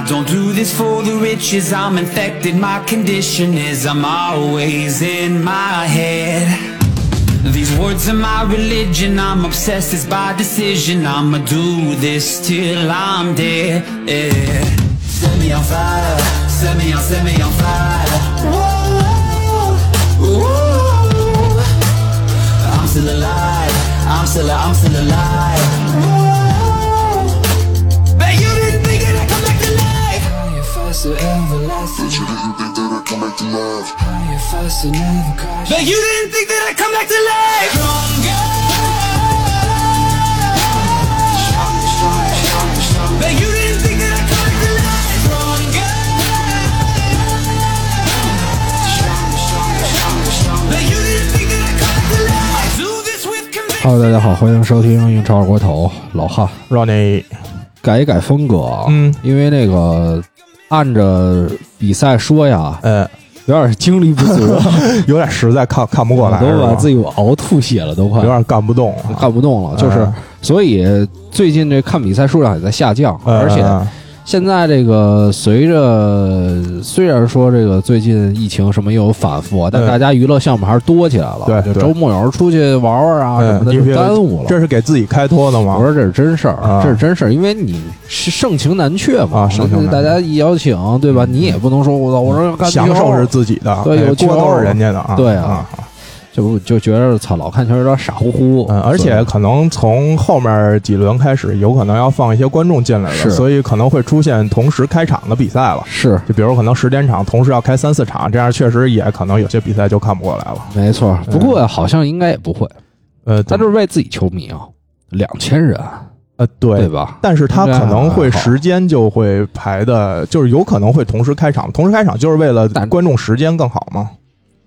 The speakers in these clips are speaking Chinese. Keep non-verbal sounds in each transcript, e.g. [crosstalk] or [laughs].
I don't do this for the riches, I'm infected. My condition is I'm always in my head. These words are my religion, I'm obsessed, it's by decision. I'ma do this till I'm dead. Yeah. Set me on fire, set me on, set me on fire. Whoa, whoa. I'm still alive, I'm still, I'm still alive. Never crash. Bet you didn't think that I'd come back to life. Stronger. Bet you didn't think that I'd come back to life. Stronger. Bet you didn't think that I'd come back to life. I do this with conviction. Hello，大家好，欢迎收听英超二锅头，老汉让那改一改风格啊，嗯，因为那个按着比赛说呀，呃。有点精力不足，[laughs] 有点实在看看不过来，都把自己熬吐血了，都快。有点干不动，干不动了，就是嗯。所以最近这看比赛数量也在下降，嗯而且嗯现在这个随着虽然说这个最近疫情什么又有反复啊，但嗯大家娱乐项目还是多起来了，对对就周末有时候出去玩玩啊什么的，就耽误了。这是给自己开脱的吗？我说这是真事儿，啊这是真事儿，因为你是盛情难却嘛，啊盛情大家一邀请，对吧？你也不能说我操，我说享受是自己的，对有哎锅都球是人家的啊，对啊就就觉得操老看球有点傻乎乎，嗯，而且可能从后面几轮开始，有可能要放一些观众进来是了，所以可能会出现同时开场的比赛了。是就比如可能十点场同时要开三四场，这样确实也可能有些比赛就看不过来了。没错。不过好像应该也不会，呃，他就是为自己球迷啊，两千人，呃对对吧？但是他可能会时间就会排的，就是有可能会同时开场，同时开场就是为了但观众时间更好嘛。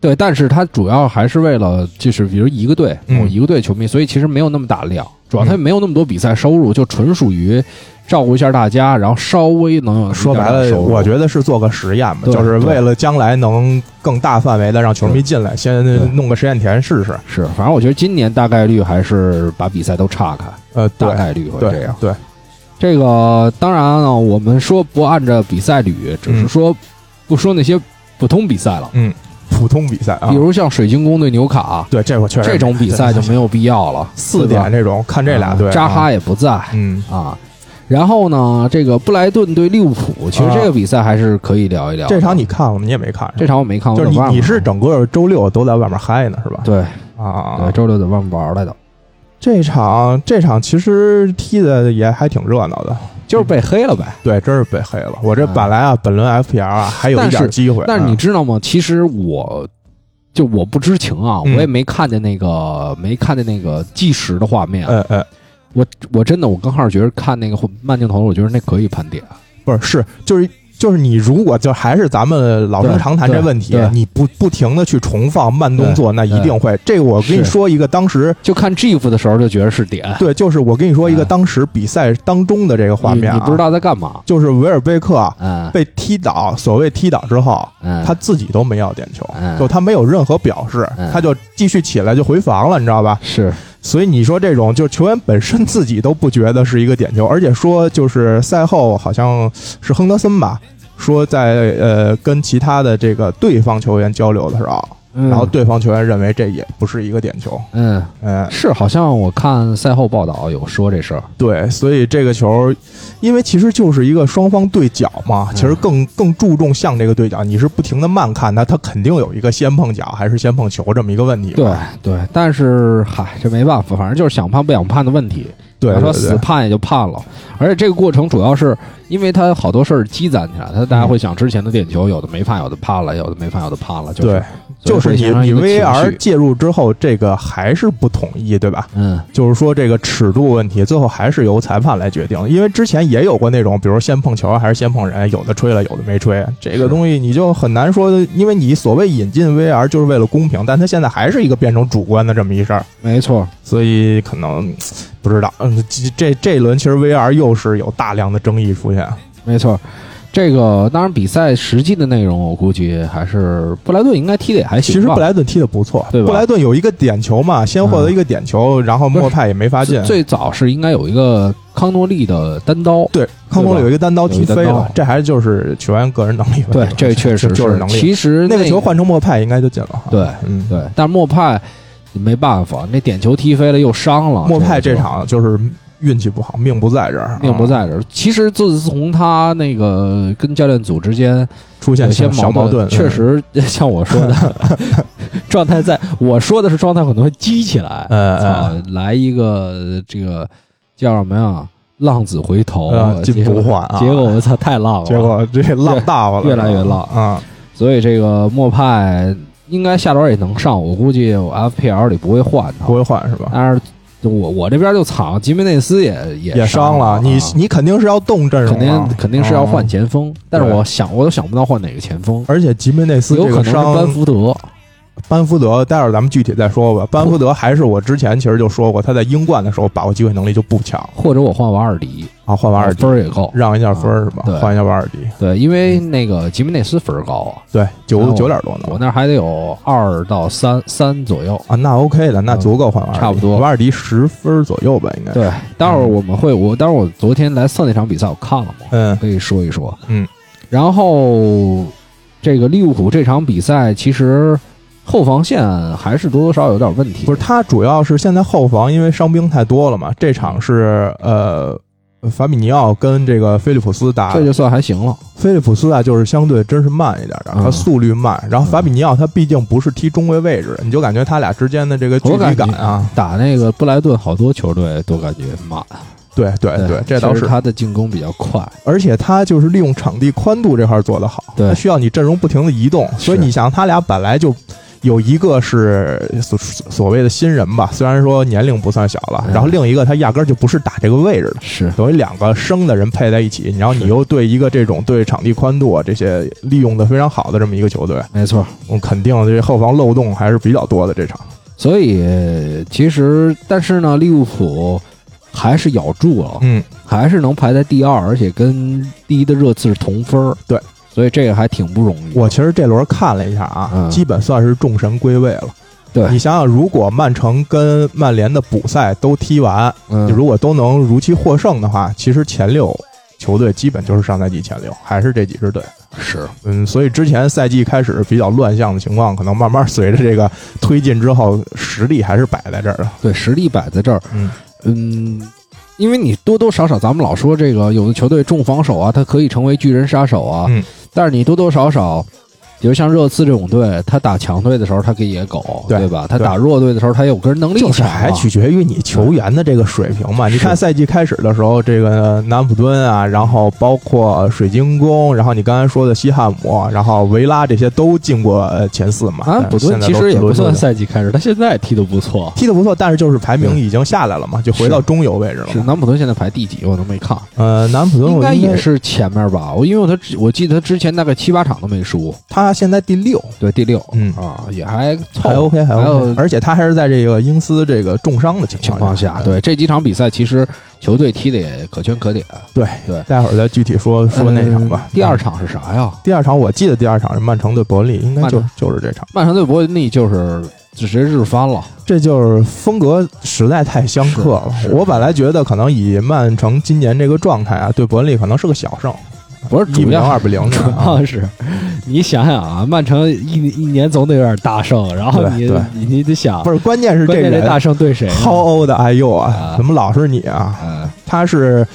对，但是他主要还是为了，就是比如一个队，嗯某一个队球迷，所以其实没有那么大量，主要他没有那么多比赛收入，就纯属于照顾一下大家，然后稍微能有说白了，我觉得是做个实验吧，就是为了将来能更大范围的让球迷进来，先弄个实验田试试。是，反正我觉得今年大概率还是把比赛都岔开，呃，大概率会这样。对，这个当然呢，我们说不按照比赛捋，只是嗯说不说那些普通比赛了，嗯，普通比赛啊，比如像水晶宫对纽卡对这我确实这种比赛就没有必要了，四点这种看这俩队，扎啊哈也不在嗯。啊。然后呢，这个布莱顿对利物浦，其实这个比赛还是可以聊一聊的。这场你看了吗？你也没看，这场我没看，就是你你是整个周六都在外面嗨呢，是吧？对。啊，对，周六在外面玩来的，这场这场其实踢的也还挺热闹的，就是被黑了呗。对，真是被黑了。我这嗯本来啊，本轮 FPL 啊还有一点机会，但是你啊知道吗？其实我就我不知情啊，嗯我也没看见那个没看见那个计时的画面。哎哎，我我真的我刚开始觉得看那个慢镜头，我觉得那可以盘点。不是是就是。就是你如果就还是咱们老生常谈这问题你不不停的去重放慢动作，那一定会。这个我跟你说一个当时就看 GIF 的时候就觉得是点，对，就是我跟你说一个嗯当时比赛当中的这个画面啊，你你不知道在干嘛。就是维尔贝克被踢倒，所谓踢倒之后，嗯，他自己都没要点球，嗯就他没有任何表示，嗯他就继续起来就回防了，你知道吧？是所以你说这种，就球员本身自己都不觉得是一个点球，而且说就是赛后好像是亨德森吧，说在呃跟其他的这个对方球员交流的时候，嗯然后对方球员认为这也不是一个点球，嗯嗯，是，好像我看赛后报道有说这事儿。对，所以这个球，因为其实就是一个双方对角嘛，嗯其实更更注重向这个对角，你是不停的慢看它，它肯定有一个先碰脚还是先碰球这么一个问题对。对，但是嗨，这没办法，反正就是想判不想判的问题。对他说死判也就判了，而且这个过程主要是因为他好多事儿积攒起来，他大家会想之前的点球有的没判，有的判了，有的没判，有的判了，就是对，就是你你所以会形成一个情 VAR 介入之后，这个还是不统一，对吧？嗯就是说这个尺度问题，最后还是由裁判来决定。因为之前也有过那种，比如先碰球还是先碰人，有的吹了，有的没吹。这个东西你就很难说，因为你所谓引进 VAR 就是为了公平，但它现在还是一个变成主观的这么一事儿。没错，所以可能嗯不知道，嗯，这这这一轮其实 VR 又是有大量的争议出现，没错。这个当然比赛实际的内容，我估计还是布莱顿应该踢的也还行其实布莱顿踢的不错，对吧布莱顿有一个点球嘛，先获得一个点球，然后莫派也没罚进。最早是应该有一个康诺利的单刀，对，康诺利有一个单刀踢飞了这还是就是球员个人能力问题对。，这确实就是能力。其实那个球换成莫派应该就进了。对嗯，对，但是莫派没办法，那点球踢飞了又伤了，莫派这场就是运气不好，命不在这儿，命不啊在这儿。其实自从他那个跟教练组之间出现有些小矛盾，确实 [laughs] 像我说的，[laughs] 状态在我说的是状态可能会激起来，嗯来一个这个叫什么呀？浪子回头，呃进结果不换啊结果我操太浪了，结果这浪大发了，越来越浪啊！所以这个莫派应该下轮也能上，我估计我 FPL 里不会换他不，会换是吧？但是我我这边就惨，吉梅内斯也也也伤了，你啊。你肯定是要动阵容肯啊，定肯定是要换啊前锋，但是我想我都想不到换哪个前锋，而且吉梅内斯有可能是班福德，班福德，待会儿咱们具体再说吧。班福德还是我之前其实就说过，他在英冠的时候把握机会能力就不强。或者我换瓦尔迪，啊。换瓦尔迪。分儿也够，让一下分儿是吧？对？换一下瓦尔迪，对，因为那个吉梅内斯分儿高啊，对，九九点多呢。我那儿还得有二到三三左右。啊，那 OK 的，那足够换瓦尔迪，差不多。瓦尔迪十分左右吧，应该。，对，待会儿我们会，我待会儿我昨天来测那场比赛，我看了嘛，嗯。可以说一说。嗯，然后这个利物浦这场比赛，其实后防线还是多多少少有点问题。不是，他主要是现在后防因为伤兵太多了嘛，这场是呃。法比尼奥跟这个菲利普斯打，这就算还行了。菲利普斯啊，就是相对真是慢一点他速率慢。然后法比尼奥他毕竟不是踢中卫位置的，你就感觉他俩之间的这个距离感啊，打那个布莱顿，好多球队都感觉慢。对对对，这倒是。他的进攻比较快。而且他就是利用场地宽度这块做得好，对他需要你阵容不停的移动，所以你想他俩本来就。有一个是所所谓的新人吧，虽然说年龄不算小了，嗯。然后另一个他压根儿就不是打这个位置的，是。等于两个生的人配在一起，然后你又对一个这种对场地宽度啊这些利用的非常好的这么一个球队，没错。我肯定这后防漏洞还是比较多的这场。所以其实，但是呢，利物浦还是咬住了，嗯，还是能排在第二，而且跟第一的热刺是同分儿。对，所以这个还挺不容易。我其实这轮看了一下啊，嗯基本算是众神归位了。对你想想，如果曼城跟曼联的补赛都踢完，嗯，如果都能如期获胜的话，其实前六球队基本就是上赛季前六，还是这几支队。是嗯，所以之前赛季开始比较乱象的情况，可能慢慢随着这个推进之后，实力还是摆在这儿的。对实力摆在这儿，嗯嗯，因为你多多少少，咱们老说这个有的球队重防守啊，他可以成为巨人杀手啊，嗯但是你多多少少。比如像热刺这种队，他打强队的时候，他给野狗，对吧？他打弱队的时候，他有个人能力就是还取决于你球员的这个水平嘛。你看赛季开始的时候，这个南普敦啊，然后包括水晶宫，然后你刚才说的西汉姆，然后维拉这些都进过呃前四嘛。南普顿但是现在都其实也不算赛季开始，他现在踢得不错。踢得不错，但是就是排名已经下来了嘛，就回到中游位置了。南普敦现在排第几？我都没看，呃，南普敦应该也是前面吧？我因为他我记得他之前大概七八场都没输，他现在第六，对第六，嗯。啊，也还还 OK 还有而且他还是在这个英斯这个重伤的情情况下，对这几场比赛其实球队踢的也可圈可点。对对。待会儿再具体说说那场吧。嗯。第二场是啥呀？第二场我记得第二场是曼城对伯恩利，应该就就是这场。曼城对伯恩利就是直接日翻了，这就是风格实在太相克了。我本来觉得可能以曼城今年这个状态啊，对伯恩利可能是个小胜，不是主要二不零主的啊。要是你想想啊，曼城一一年总得有点大胜，然后你你你得想，不是，关键是这人关键这大胜对谁呢？How old are you 啊啊？怎么老是你啊？嗯，他是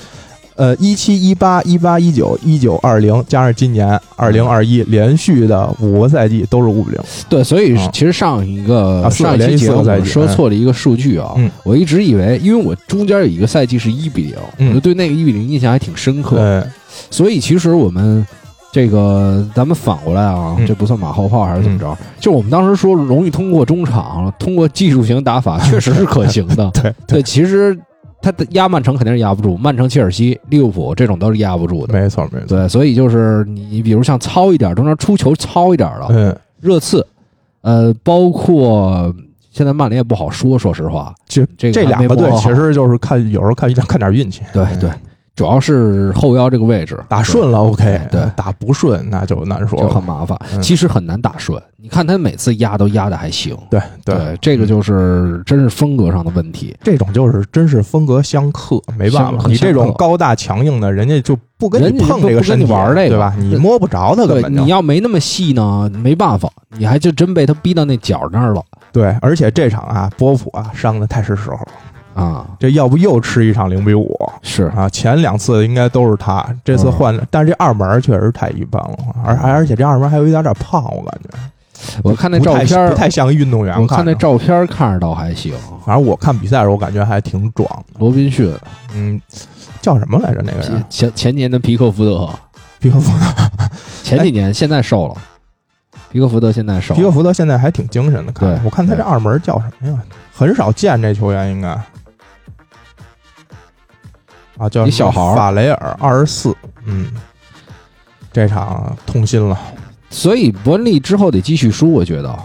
呃一七一八一八一九一九二零加上今年二零二一连续的五个赛季都是五比零。对，所以啊其实上一个、上一期节我说错了一个数据啊，嗯我一直以为，因为我中间有一个赛季是一比零、嗯我就对那个一比零印象还挺深刻，对，所以其实我们。这个咱们反过来啊，嗯这不算马后炮还是怎么着？就我们当时说容易通过中场，通过技术型打法，确实是可行的。[laughs] 对对，其实他的压曼城肯定是压不住，曼城、切尔西、利物浦这种都是压不住的。没错没错。对，所以就是你比如像糙一点，中间出球糙一点的，嗯，热刺，呃，包括现在曼联也不好说，说实话，这这这两个队其实就是看有时候看看点运气。对对，主要是后腰这个位置。打顺了 OK，对。打不顺那就难说。就很麻烦。嗯。其实很难打顺，你看他每次压都压的还行。对对，这个就是真是风格上的问题。这种就是真是风格相克，没办法，你这种高大强硬的，人家就不跟你碰这个身体，玩这个。对吧？你摸不着他根对，本就。你要没那么细呢，没办法，你还就真被他逼到那角那儿了。对，而且这场啊，波普啊伤的太是时候了，啊！这要不又吃一场零比五是啊？前两次应该都是他，这次换了，但是这二门确实太一般了，而而且这二门还有一点点胖，我感觉我看那照片不太像个运动员。我看那，照片看着倒还行。反正我看比赛的时候，我感觉还挺壮。罗宾逊嗯，叫什么来着？那个人前前前年的皮克福德，皮克福德 [laughs] 前几年现在瘦了，皮克福德现在瘦了，皮克福德现在还挺精神的，看对我看他这二门叫什么呀？很少见这球员，应该啊，叫一小孩法雷尔，二十四，嗯，这场痛心了。所以伯恩利之后得继续输，我觉得。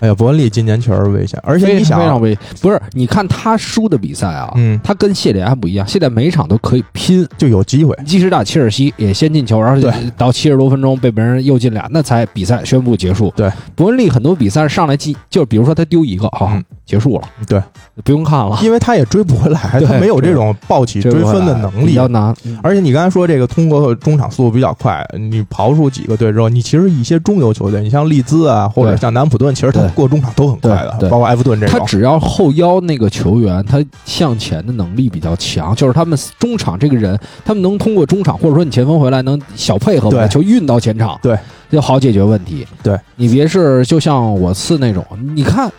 哎呀，伯恩利今年确实危险，而且你想常非常危险，不是？你看他输的比赛啊，嗯他跟谢里还不一样，谢联每一场都可以拼，就有机会，即使打切尔西也先进球，然后对到七十多分钟被别人又进俩，那才比赛宣布结束。对，伯恩利很多比赛上来进，就比如说他丢一个，好、嗯结束了，对，不用看了，因为他也追不回来，他没有这种抱起追分的能力比较。难。嗯而且你刚才说这个通过中场速度比较快，你刨出几个队之后，你其实一些中游球队，你像利兹啊，或者像南普顿，其实他对过中场都很快的，包括埃弗顿这种。他只要后腰那个球员，他向前的能力比较强，就是他们中场这个人，他们能通过中场，或者说你前锋回来能小配合，把球运到前场，对，就好解决问题。对。你别是就像我次那种，你看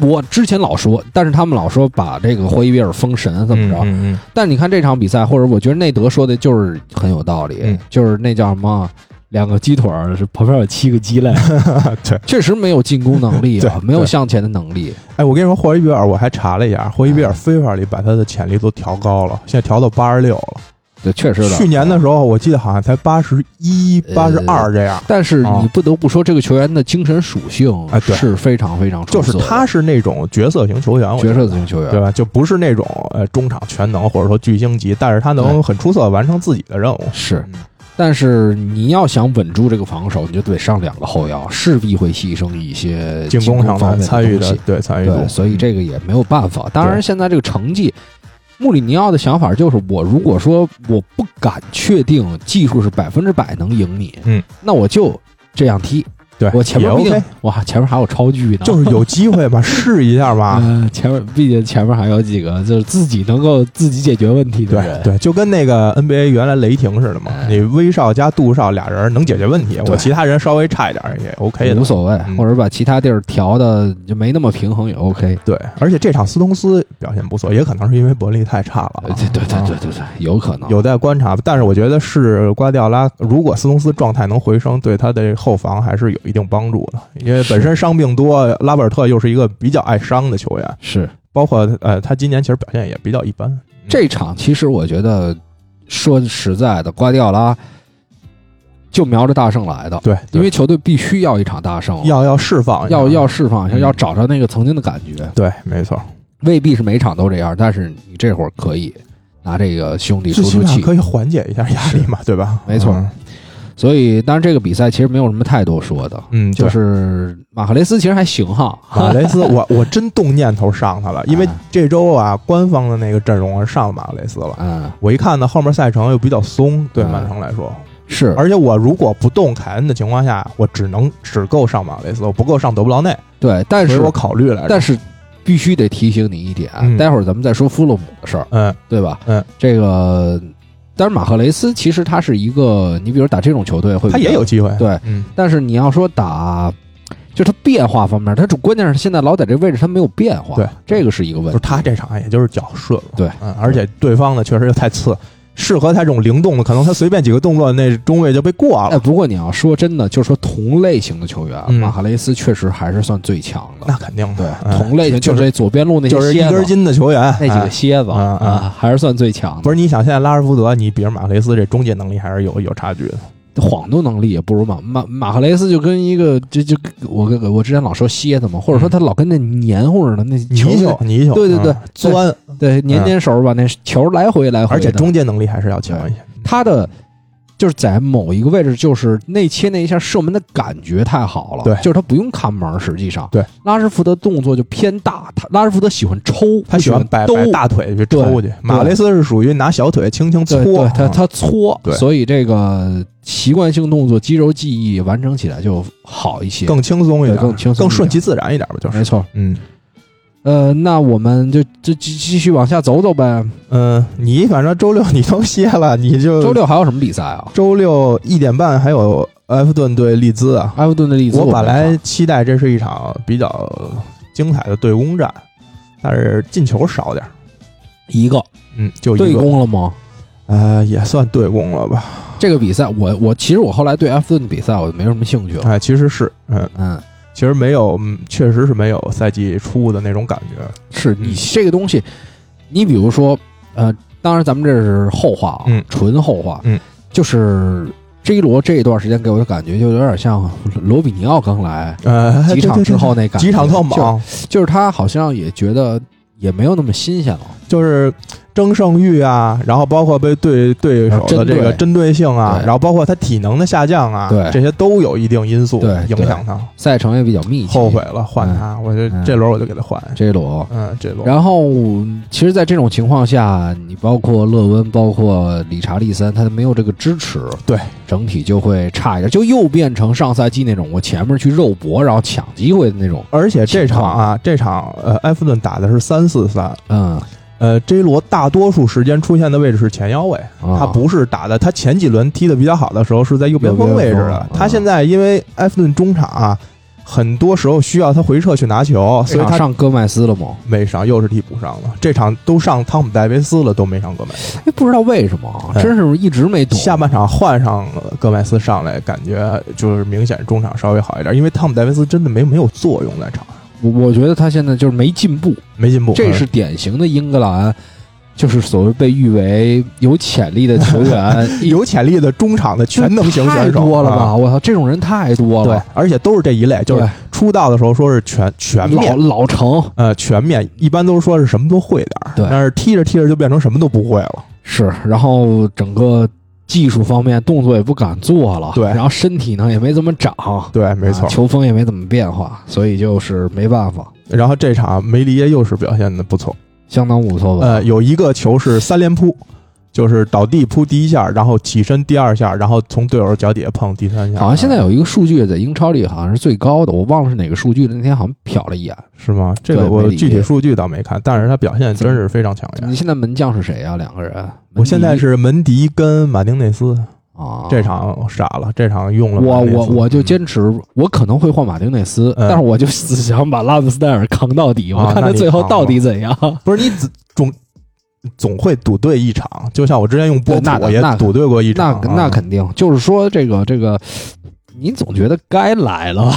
我之前老说，但是他们老说把这个霍伊比尔封神怎么着，嗯嗯。但你看这场比赛，或者我觉得内德说的就是很有道理，嗯。就是那叫什么。两个鸡腿儿是旁边有七个鸡肋，嗯，[laughs] 对。确实没有进攻能力对啊，没有向前的能力。哎，我跟你说，霍伊比尔，我还查了一下，霍伊比尔非法里把他的潜力都调高了，现在调到八十六了。对，确实去年的时候，我记得好像才八十一、八十二这样。但是哦你不得不说，这个球员的精神属性哎对是非常非常出就是他是那种角色型球员，角色型球员，对吧？就不是那种呃中场全能或者说巨星级，但是他能很出色地完成自己的任务。是。嗯但是你要想稳住这个防守，你就得上两个后腰，势必会牺牲一些进攻上方面的参与东西对参与度对，，所以这个也没有办法。当然，现在这个成绩，穆里尼奥的想法就是，我如果说我不敢确定技术是百分之百能赢你，嗯，那我就这样踢。对，也我前面毕竟 OK，哇，前面还有超巨呢，就是有机会嘛，[laughs] 试一下嘛。嗯，前面毕竟前面还有几个就是自己能够自己解决问题的人，对对，就跟那个 NBA 原来雷霆似的嘛，哎你威少加杜少俩人能解决问题，我其他人稍微差一点也 OK 的，无所谓，嗯或者把其他地儿调的就没那么平衡也 OK。对，而且这场斯通斯表现不错，也可能是因为伯利太差了对对对啊对对对，有可能有待观察，但是我觉得是瓜迪奥拉，如果斯通斯状态能回升，对他的后防还是有一定帮助的。因为本身伤病多，拉贝尔特又是一个比较爱伤的球员，是。包括呃，他今年其实表现也比较一般。这场其实我觉得说实在的，瓜迪奥拉就瞄着大胜来的，对，对。因为球队必须要一场大胜，要要释放，要要释放一下，嗯。要找着那个曾经的感觉，对，没错，未必是每场都这样，但是你这会儿可以拿这个兄弟出出气，可以缓解一下压力嘛，对吧？没错。嗯所以当然这个比赛其实没有什么太多说的，嗯，就是马赫雷斯其实还行哈，[laughs] 马雷斯，我我真动念头上他了，因为啊。这周啊，官方的那个阵容是上了马雷斯了。嗯，我一看呢，后面赛程又比较松，对嗯曼城来说，是，而且我如果不动凯恩的情况下，我只能只够上马雷斯，我不够上德布劳内，对，但是我考虑来着。但是必须得提醒你一点，嗯。待会儿咱们再说弗洛姆的事儿，嗯。对吧？嗯，这个，但是马赫雷斯其实他是一个，你比如打这种球队会他也有机会，对，嗯，但是你要说打。就是他变化方面，他主关键是现在老在这位置他没有变化，对，这个是一个问题。就是他这场也就是脚顺了，对，嗯，而且对方呢确实又太次，适合他这种灵动的，可能他随便几个动作，那中卫就被过哎，了。不过你要说真的，就是说同类型的球员，嗯马哈雷斯确实还是算最强的。那肯定对同类型就是这左边路那些就是一根筋的球员，那几哎个蝎子嗯嗯啊，还是算最强的。不是你想现在拉什福德，你比如马哈雷斯这终结能力还是有有差距的。晃动能力也不如马马马赫雷斯，就跟一个就就我跟我之前老说蝎子嘛，或者说他老跟那黏糊似的那球泥鳅，泥鳅，对对对嗯钻，对黏粘手把那球来回来回，而且终结能力还是要强一些。他的就是在某一个位置，就是内切那一下射门的感觉太好了，对。就是他不用看门，实际上，对。拉什福德动作就偏大，他拉什福德喜欢抽，他喜欢摆摆大腿去抽去，马雷斯是属于拿小腿轻轻搓。他啊他搓，对。所以这个习惯性动作、肌肉记忆完成起来就好一些，更轻松一点，更轻松更顺其自然一点吧，就是。没错。嗯呃，那我们就就继继续往下走走呗。嗯，你反正周六你都歇了，你就周六还有什么比赛啊？周六一点半还有埃弗顿对利兹啊。埃弗顿的利兹，我本来期待这是一场比较精彩的对攻战，但是进球少点儿，一个嗯，就一对，攻了吗？呃，也算对攻了吧？这个比赛，我我其实我后来对埃弗顿的比赛我就没什么兴趣了。哎，其实是，嗯，嗯，其实没有，嗯确实是没有赛季初的那种感觉。是你这个东西，你比如说，呃，当然咱们这是后话啊，嗯。纯后话，嗯，就是 J 罗这一段时间给我的感觉就有点像罗比尼奥刚来呃，几场之后那感觉，几场特就猛，就是他好像也觉得也没有那么新鲜了。就是争胜欲啊，然后包括被对对手的这个针对性啊，然后包括他体能的下降啊，对。这些都有一定因素对影响他。赛程也比较密集，后悔了换他，我就嗯。这轮我就给他换。这轮。嗯，这轮。然后，其实，在这种情况下，你包括勒温，包括理查利森，他没有这个支持，对，整体就会差一点，就又变成上赛季那种我前面去肉搏，然后抢机会的那种。而且这场啊，这场呃，埃弗顿打的是三四三，嗯，呃，J 罗大多数时间出现的位置是前腰位，啊他不是打的，他前几轮踢的比较好的时候是在右边锋位置的右边锋。他现在因为埃弗顿中场啊，很多时候需要他回撤去拿球，所以他上戈麦斯了吗？没上，又是替补上了。这场都上汤姆戴维斯了，都没上戈麦斯。哎，不知道为什么啊，哎真是一直没懂。下半场换上戈麦斯上来，感觉就是明显中场稍微好一点，因为汤姆戴维斯真的没没有作用在场上，我我觉得他现在就是没进步，没进步。这是典型的英格兰，就是所谓被誉为有潜力的球员，[laughs] 有潜力的中场的全能型选手太多了吧？啊我操，这种人太多了对了。，而且都是这一类，就是出道的时候说是全全老面，老成呃，全面，一般都是说是什么都会点儿，对但是踢着踢着就变成什么都不会了。是，然后整个技术方面动作也不敢做了，对然后身体呢也没怎么长，对，没错啊。球风也没怎么变化，所以就是没办法，然后这场梅里耶又是表现的不错，相当不错吧？呃，有一个球是三连扑，就是倒地扑第一下，然后起身第二下，然后从队友脚底下碰第三下。好像现在有一个数据在英超里好像是最高的，我忘了是哪个数据了。那天好像瞟了一眼。是吗？这个我具体数据倒没看，但是他表现真是非常抢眼。你现在门将是谁啊？两个人？我现在是门迪跟马丁内斯，啊，这场傻了，这场用了我我我就坚持，我可能会换马丁内斯，嗯但是我就死想把拉姆斯戴尔扛到底，我看他最后到底怎样。不是你总总总会赌对一场，就像我之前用波那普也那赌对过一那场啊，那肯定就是说这个这个，你总觉得该来了。[laughs]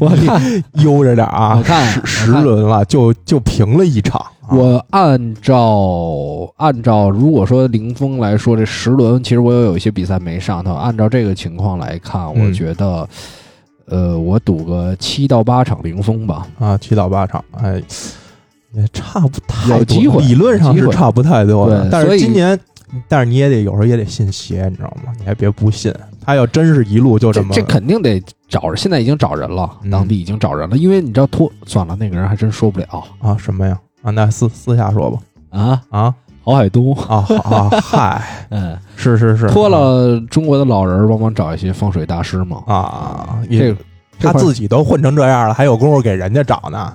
我看悠着点啊，我看十十轮了就就平了一场啊，我按照按照如果说零封来说，这十轮其实我有有一些比赛没上头。按照这个情况来看，我嗯觉得，呃，我赌个七到八场零封吧。啊七到八场，哎，也差不太多有机会理论上是差不太多的，但是今年。但是你也得有时候也得信邪，你知道吗？你还别不信，他要真是一路就这么这这肯定得找人，现在已经找人了，嗯当地已经找人了。因为你知道托算了，那个人还真说不了啊什么呀啊，那私私下说吧啊。啊郝海东，啊好啊嗨，[laughs] 嗯，是是是，托了中国的老人帮忙找一些风水大师嘛。啊，这他自己都混成这样了，还有功夫给人家找呢。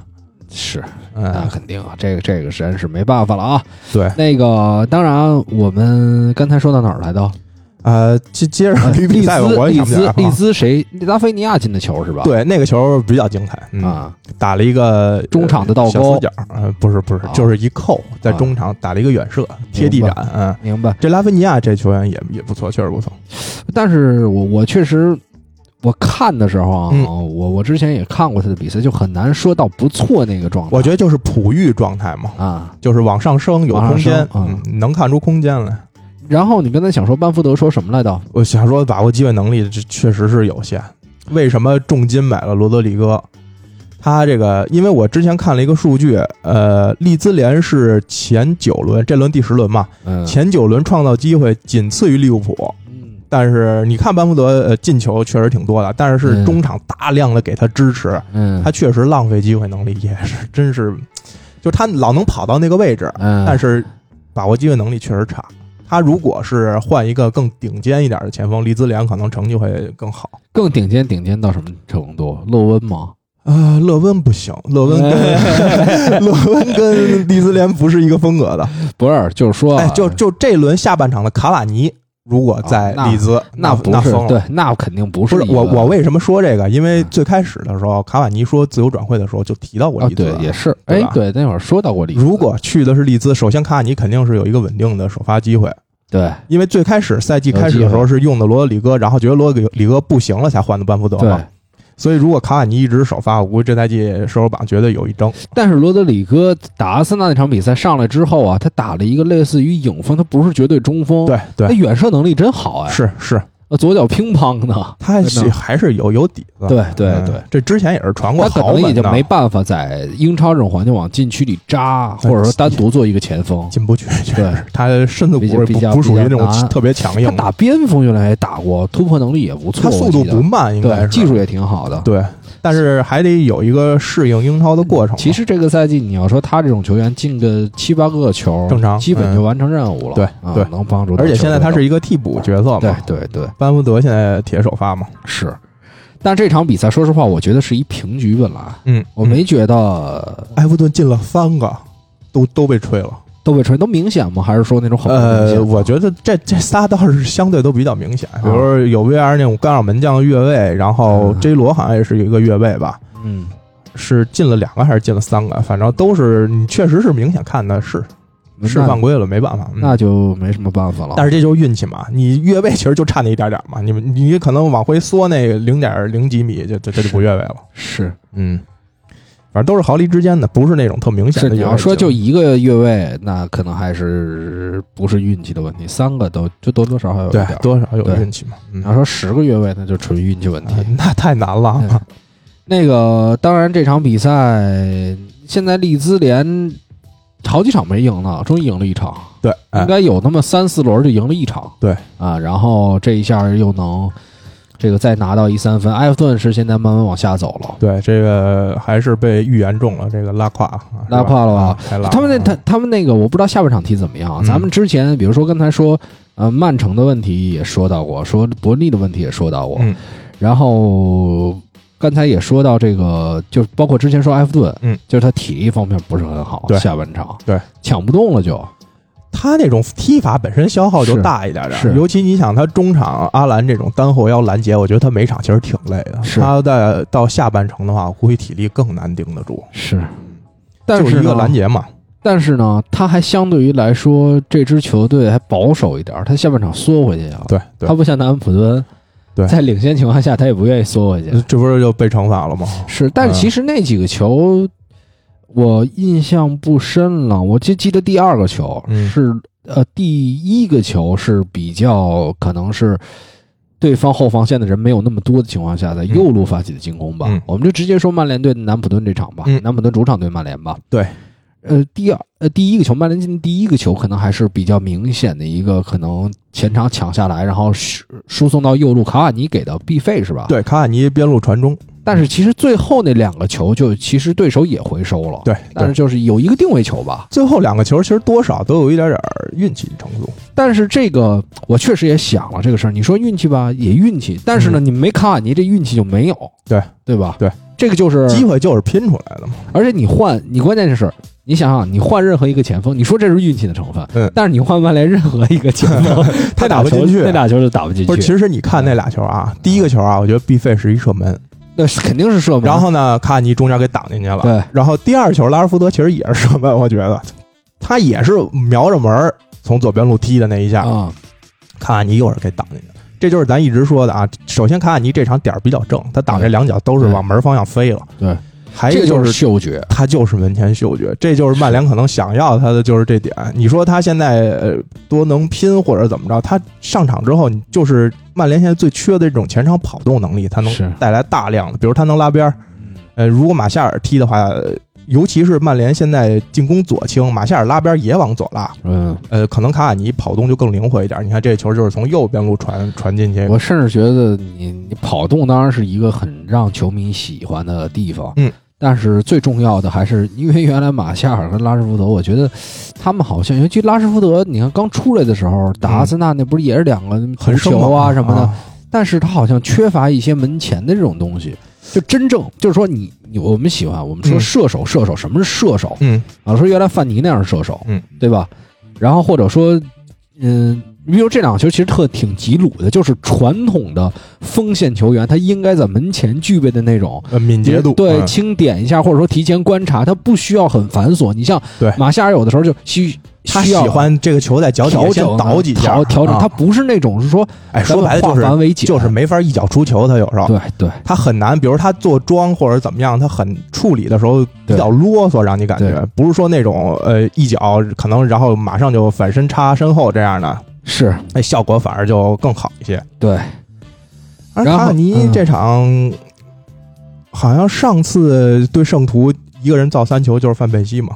是那嗯，肯定啊，这个这个实在是没办法了啊。对，那个当然，我们刚才说到哪儿来的？呃，接接着 [laughs] 利赛吧，兹，利我也想不起来，兹利啊。兹谁？拉菲尼亚进的球是吧？对，那个球比较精彩，嗯，啊，打了一个中场的倒钩小角，呃，不是不是啊，就是一扣，在啊中场打了一个远射，贴地斩，嗯。明白。这拉菲尼亚这球员也也不错，确实不错。但是我我确实，我看的时候啊，嗯我我之前也看过他的比赛，就很难说到不错那个状态。我觉得就是璞玉状态嘛，啊，就是往上升有往上空间升，嗯嗯，能看出空间来。然后你刚才想说班福德说什么来着？我想说把握机会能力这确实是有限。为什么重金买了罗德里戈？他这个，因为我之前看了一个数据，呃，利兹联是前九轮，这轮第十轮嘛，嗯，前九轮创造机会仅次于利物浦。嗯但是你看班福德，呃，进球确实挺多的，但是中场大量的给他支持，嗯，他确实浪费机会能力也是，真是，就他老能跑到那个位置，嗯，但是把握机会能力确实差。他如果是换一个更顶尖一点的前锋，利兹联可能成绩会更好。更顶尖顶尖到什么程度？勒温吗？啊，勒温不行，勒温跟 [laughs] 勒温跟利兹联不是一个风格的。不是，就是说，哎，就就这轮下半场的卡瓦尼，如果在利兹，那不是疯了。对，那肯定不是不是我，我为什么说这个？因为最开始的时候，卡瓦尼说自由转会的时候就提到过啊，利兹对，也是，哎对，那会儿说到过利兹，如果去的是利兹，首先卡瓦尼肯定是有一个稳定的首发机会，对。因为最开始赛季开始的时候是用的罗德里戈，然后觉得罗德里戈不行了才换的班福德对。嘛。，所以如果卡瓦尼一直首发，我估计这赛季射手榜绝对有一争。但是罗德里戈打阿森纳那场比赛上来之后啊，他打了一个类似于影锋，他不是绝对中锋，，对他对，远射能力真好哎，是是，呃左脚乒乓的，[laughs] 他是还是有有底子。对对嗯对这之前也是传过他可能也就豪门的，没办法在英超这种环境往禁区里扎，或者说单独做一个前锋。进不去。对，他身子骨比较不不属于那种特别强硬，他打边锋原来也打过，突破能力也不错，他速度不慢，应该，是技术也挺好的。对，但是还得有一个适应英超的过程。其实这个赛季，你要说他这种球员进个七八个球，正常基本就完成任务了。对啊对能帮助。而且现在他是一个替补角色嘛对，对对班福德现在铁首发嘛，是。但这场比赛，说实话，我觉得是一平局。本来嗯，我没觉得埃弗顿进了三个，都都被吹了。都被吹，都明显吗？还是说那种很不明显呃，我觉得这这仨倒是相对都比较明显，比如说有 VR 那种干扰门将的越位，然后嗯 J 罗好像也是有一个越位吧，嗯，是进了两个还是进了三个？反正都是你确实是明显看的是是犯规了，没办法。嗯那就没什么办法了。但是这就是运气嘛，你越位其实就差那一点点嘛，你们你可能往回缩那零点零几米，就这这就不越位了。是嗯，反正都是毫厘之间的，不是那种特明显，的。你要说就一个越位，那可能还是不是运气的问题，三个都就多多少少有点。多少有对运气嘛。嗯你要说十个越位，那就纯运气问题。呃那太难了。嗯那个，当然这场比赛现在利兹联好几场没赢了，终于赢了一场，对，哎应该有那么三四轮就赢了一场。对啊，然后这一下又能这个再拿到一三分。埃弗顿是现在慢慢往下走了。对，这个还是被预言中了，这个拉胯，是拉胯了吧。他们那他他们那个我不知道下半场踢怎么样。嗯咱们之前比如说刚才说，呃，曼城的问题也说到过，说伯利的问题也说到过，嗯然后刚才也说到这个，就包括之前说埃弗顿，嗯，就是他体力方面不是很好，对下半场对抢不动了就，他那种踢法本身消耗就大一点是。点，尤其你想他中场阿兰这种单后腰拦截，我觉得他每场其实挺累的。是。他在到下半程的话，我估计体力更难顶得住，是，但就是一个拦截嘛。但是呢，他还相对于来说，这支球队还保守一点，他下半场缩回去啊，对对。他，不像南安普顿，对。在领先情况下他也不愿意缩回去，这不是就被惩罚了吗？是，但其实那几个球我印象不深了，我就记得第二个球嗯是、呃第一个球是比较可能是对方后防线的人没有那么多的情况下，在右路发起的进攻吧。嗯我们就直接说曼联对南普顿这场吧，嗯南普顿主场对曼联吧。对，呃，第二呃第一个球，曼联进的第一个球可能还是比较明显的一个可能前场抢下来，然后输输送到右路，卡瓦尼给的必费是吧？对，卡瓦尼边路传中，但是其实最后那两个球就其实对手也回收了，，对，但是就是有一个定位球吧。最后两个球其实多少都有一点点运气成分。但是这个我确实也想了这个事儿，你说运气吧，也运气，但是呢，你没卡瓦尼，这运气就没有，嗯对对吧？对，这个就是机会就是拼出来的嘛。而且你换，你关键是，你想想，你换任何一个前锋，你说这是运气的成分，嗯但是你换曼联任何一个前锋，[laughs] 他打不进去 [laughs] 那俩球就打不进去。不是，其实你看那俩球啊，第一个球啊，我觉得必费是一射门，那是肯定是射门。然后呢，卡瓦尼中间给挡进去了。对，然后第二球拉尔福德其实也是射门，我觉得他也是瞄着门从左边路踢的那一下，啊，卡瓦尼又是给挡进去了。这就是咱一直说的啊。首先，卡瓦尼这场点儿比较正，他挡这两脚都是往门方向飞了。对，这个就是还有就是嗅觉。他就是门前嗅觉，这就是曼联可能想要他的就是这点。你说他现在呃多能拼或者怎么着，他上场之后，你就是曼联现在最缺的这种前场跑动能力，他能带来大量的，比如他能拉边儿。呃，如果马夏尔踢的话，呃尤其是曼联现在进攻左倾，马夏尔拉边儿也往左拉，嗯，呃，可能卡瓦尼跑动就更灵活一点。你看这球就是从右边路传传进去，我甚至觉得你你跑动当然是一个很让球迷喜欢的地方，嗯，但是最重要的还是因为原来马夏尔跟拉什福德，我觉得他们好像，尤其拉什福德，你看刚出来的时候打嗯阿森纳那不是也是两个头很生球啊什么的，啊但是他好像缺乏一些门前的这种东西。就真正就是说你你我们喜欢我们说嗯射手射手什么是射手嗯啊？说原来范尼那样是射手，嗯，对吧？然后或者说，嗯，比如这两个球其实特挺吉鲁的，就是传统的锋线球员，他应该在门前具备的那种呃，敏捷度对，嗯轻点一下，或者说提前观察，他不需要很繁琐。你像对马夏尔有的时候就需他喜欢这个球在脚底下倒几下，调调整，啊他不是那种是说哎，说白了就是就是没法一脚出球，他有时候对对他很难，比如他做桩或者怎么样，他很处理的时候比较啰嗦，让你感觉不是说那种呃一脚可能然后马上就反身插身后这样的，是，哎，效果反而就更好一些。对而卡瓦尼嗯这场、好像上次对圣徒一个人造三球就是范佩西嘛。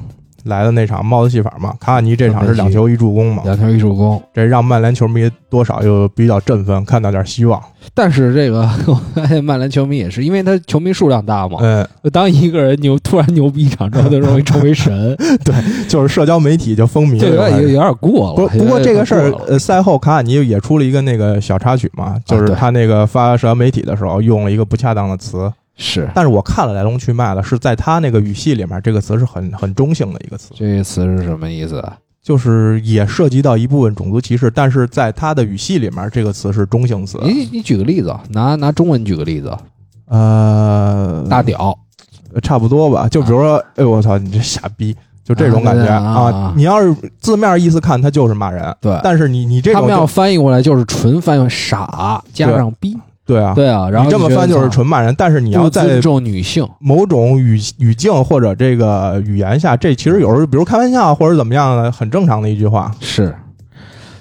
来的那场帽子戏法嘛，卡瓦尼这场是两球一助攻嘛，两球一助攻。这让曼联球迷多少又比较振奋，看到点希望。但是这个我发现曼联球迷也是，因为他球迷数量大嘛，嗯，当一个人牛突然牛逼一场之后，就容易成为神，[laughs] 对就是社交媒体就风靡这有。点有有点过了。不不过这个事儿赛后卡瓦尼也出了一个那个小插曲嘛，就是他那个发社交媒体的时候用了一个不恰当的词，是。但是我看了来龙去脉了，是在他那个语系里面，这个词是很很中性的一个词，这个词是什么意思啊？就是也涉及到一部分种族歧视，但是在他的语系里面，这个词是中性词。你你举个例子，拿拿中文举个例子，呃，大屌，差不多吧，就比如说，哎我操，你这傻逼，就这种感觉。啊啊啊你要是字面意思看，他就是骂人，对，但是你你这他们要翻译过来就是纯翻译傻加上逼，对啊，对啊，然后你这么翻就是纯骂人，但是你你要在尊重女性，某种语语境或者这个语言下，这其实有时候，比如开玩笑或者怎么样的，很正常的一句话。是。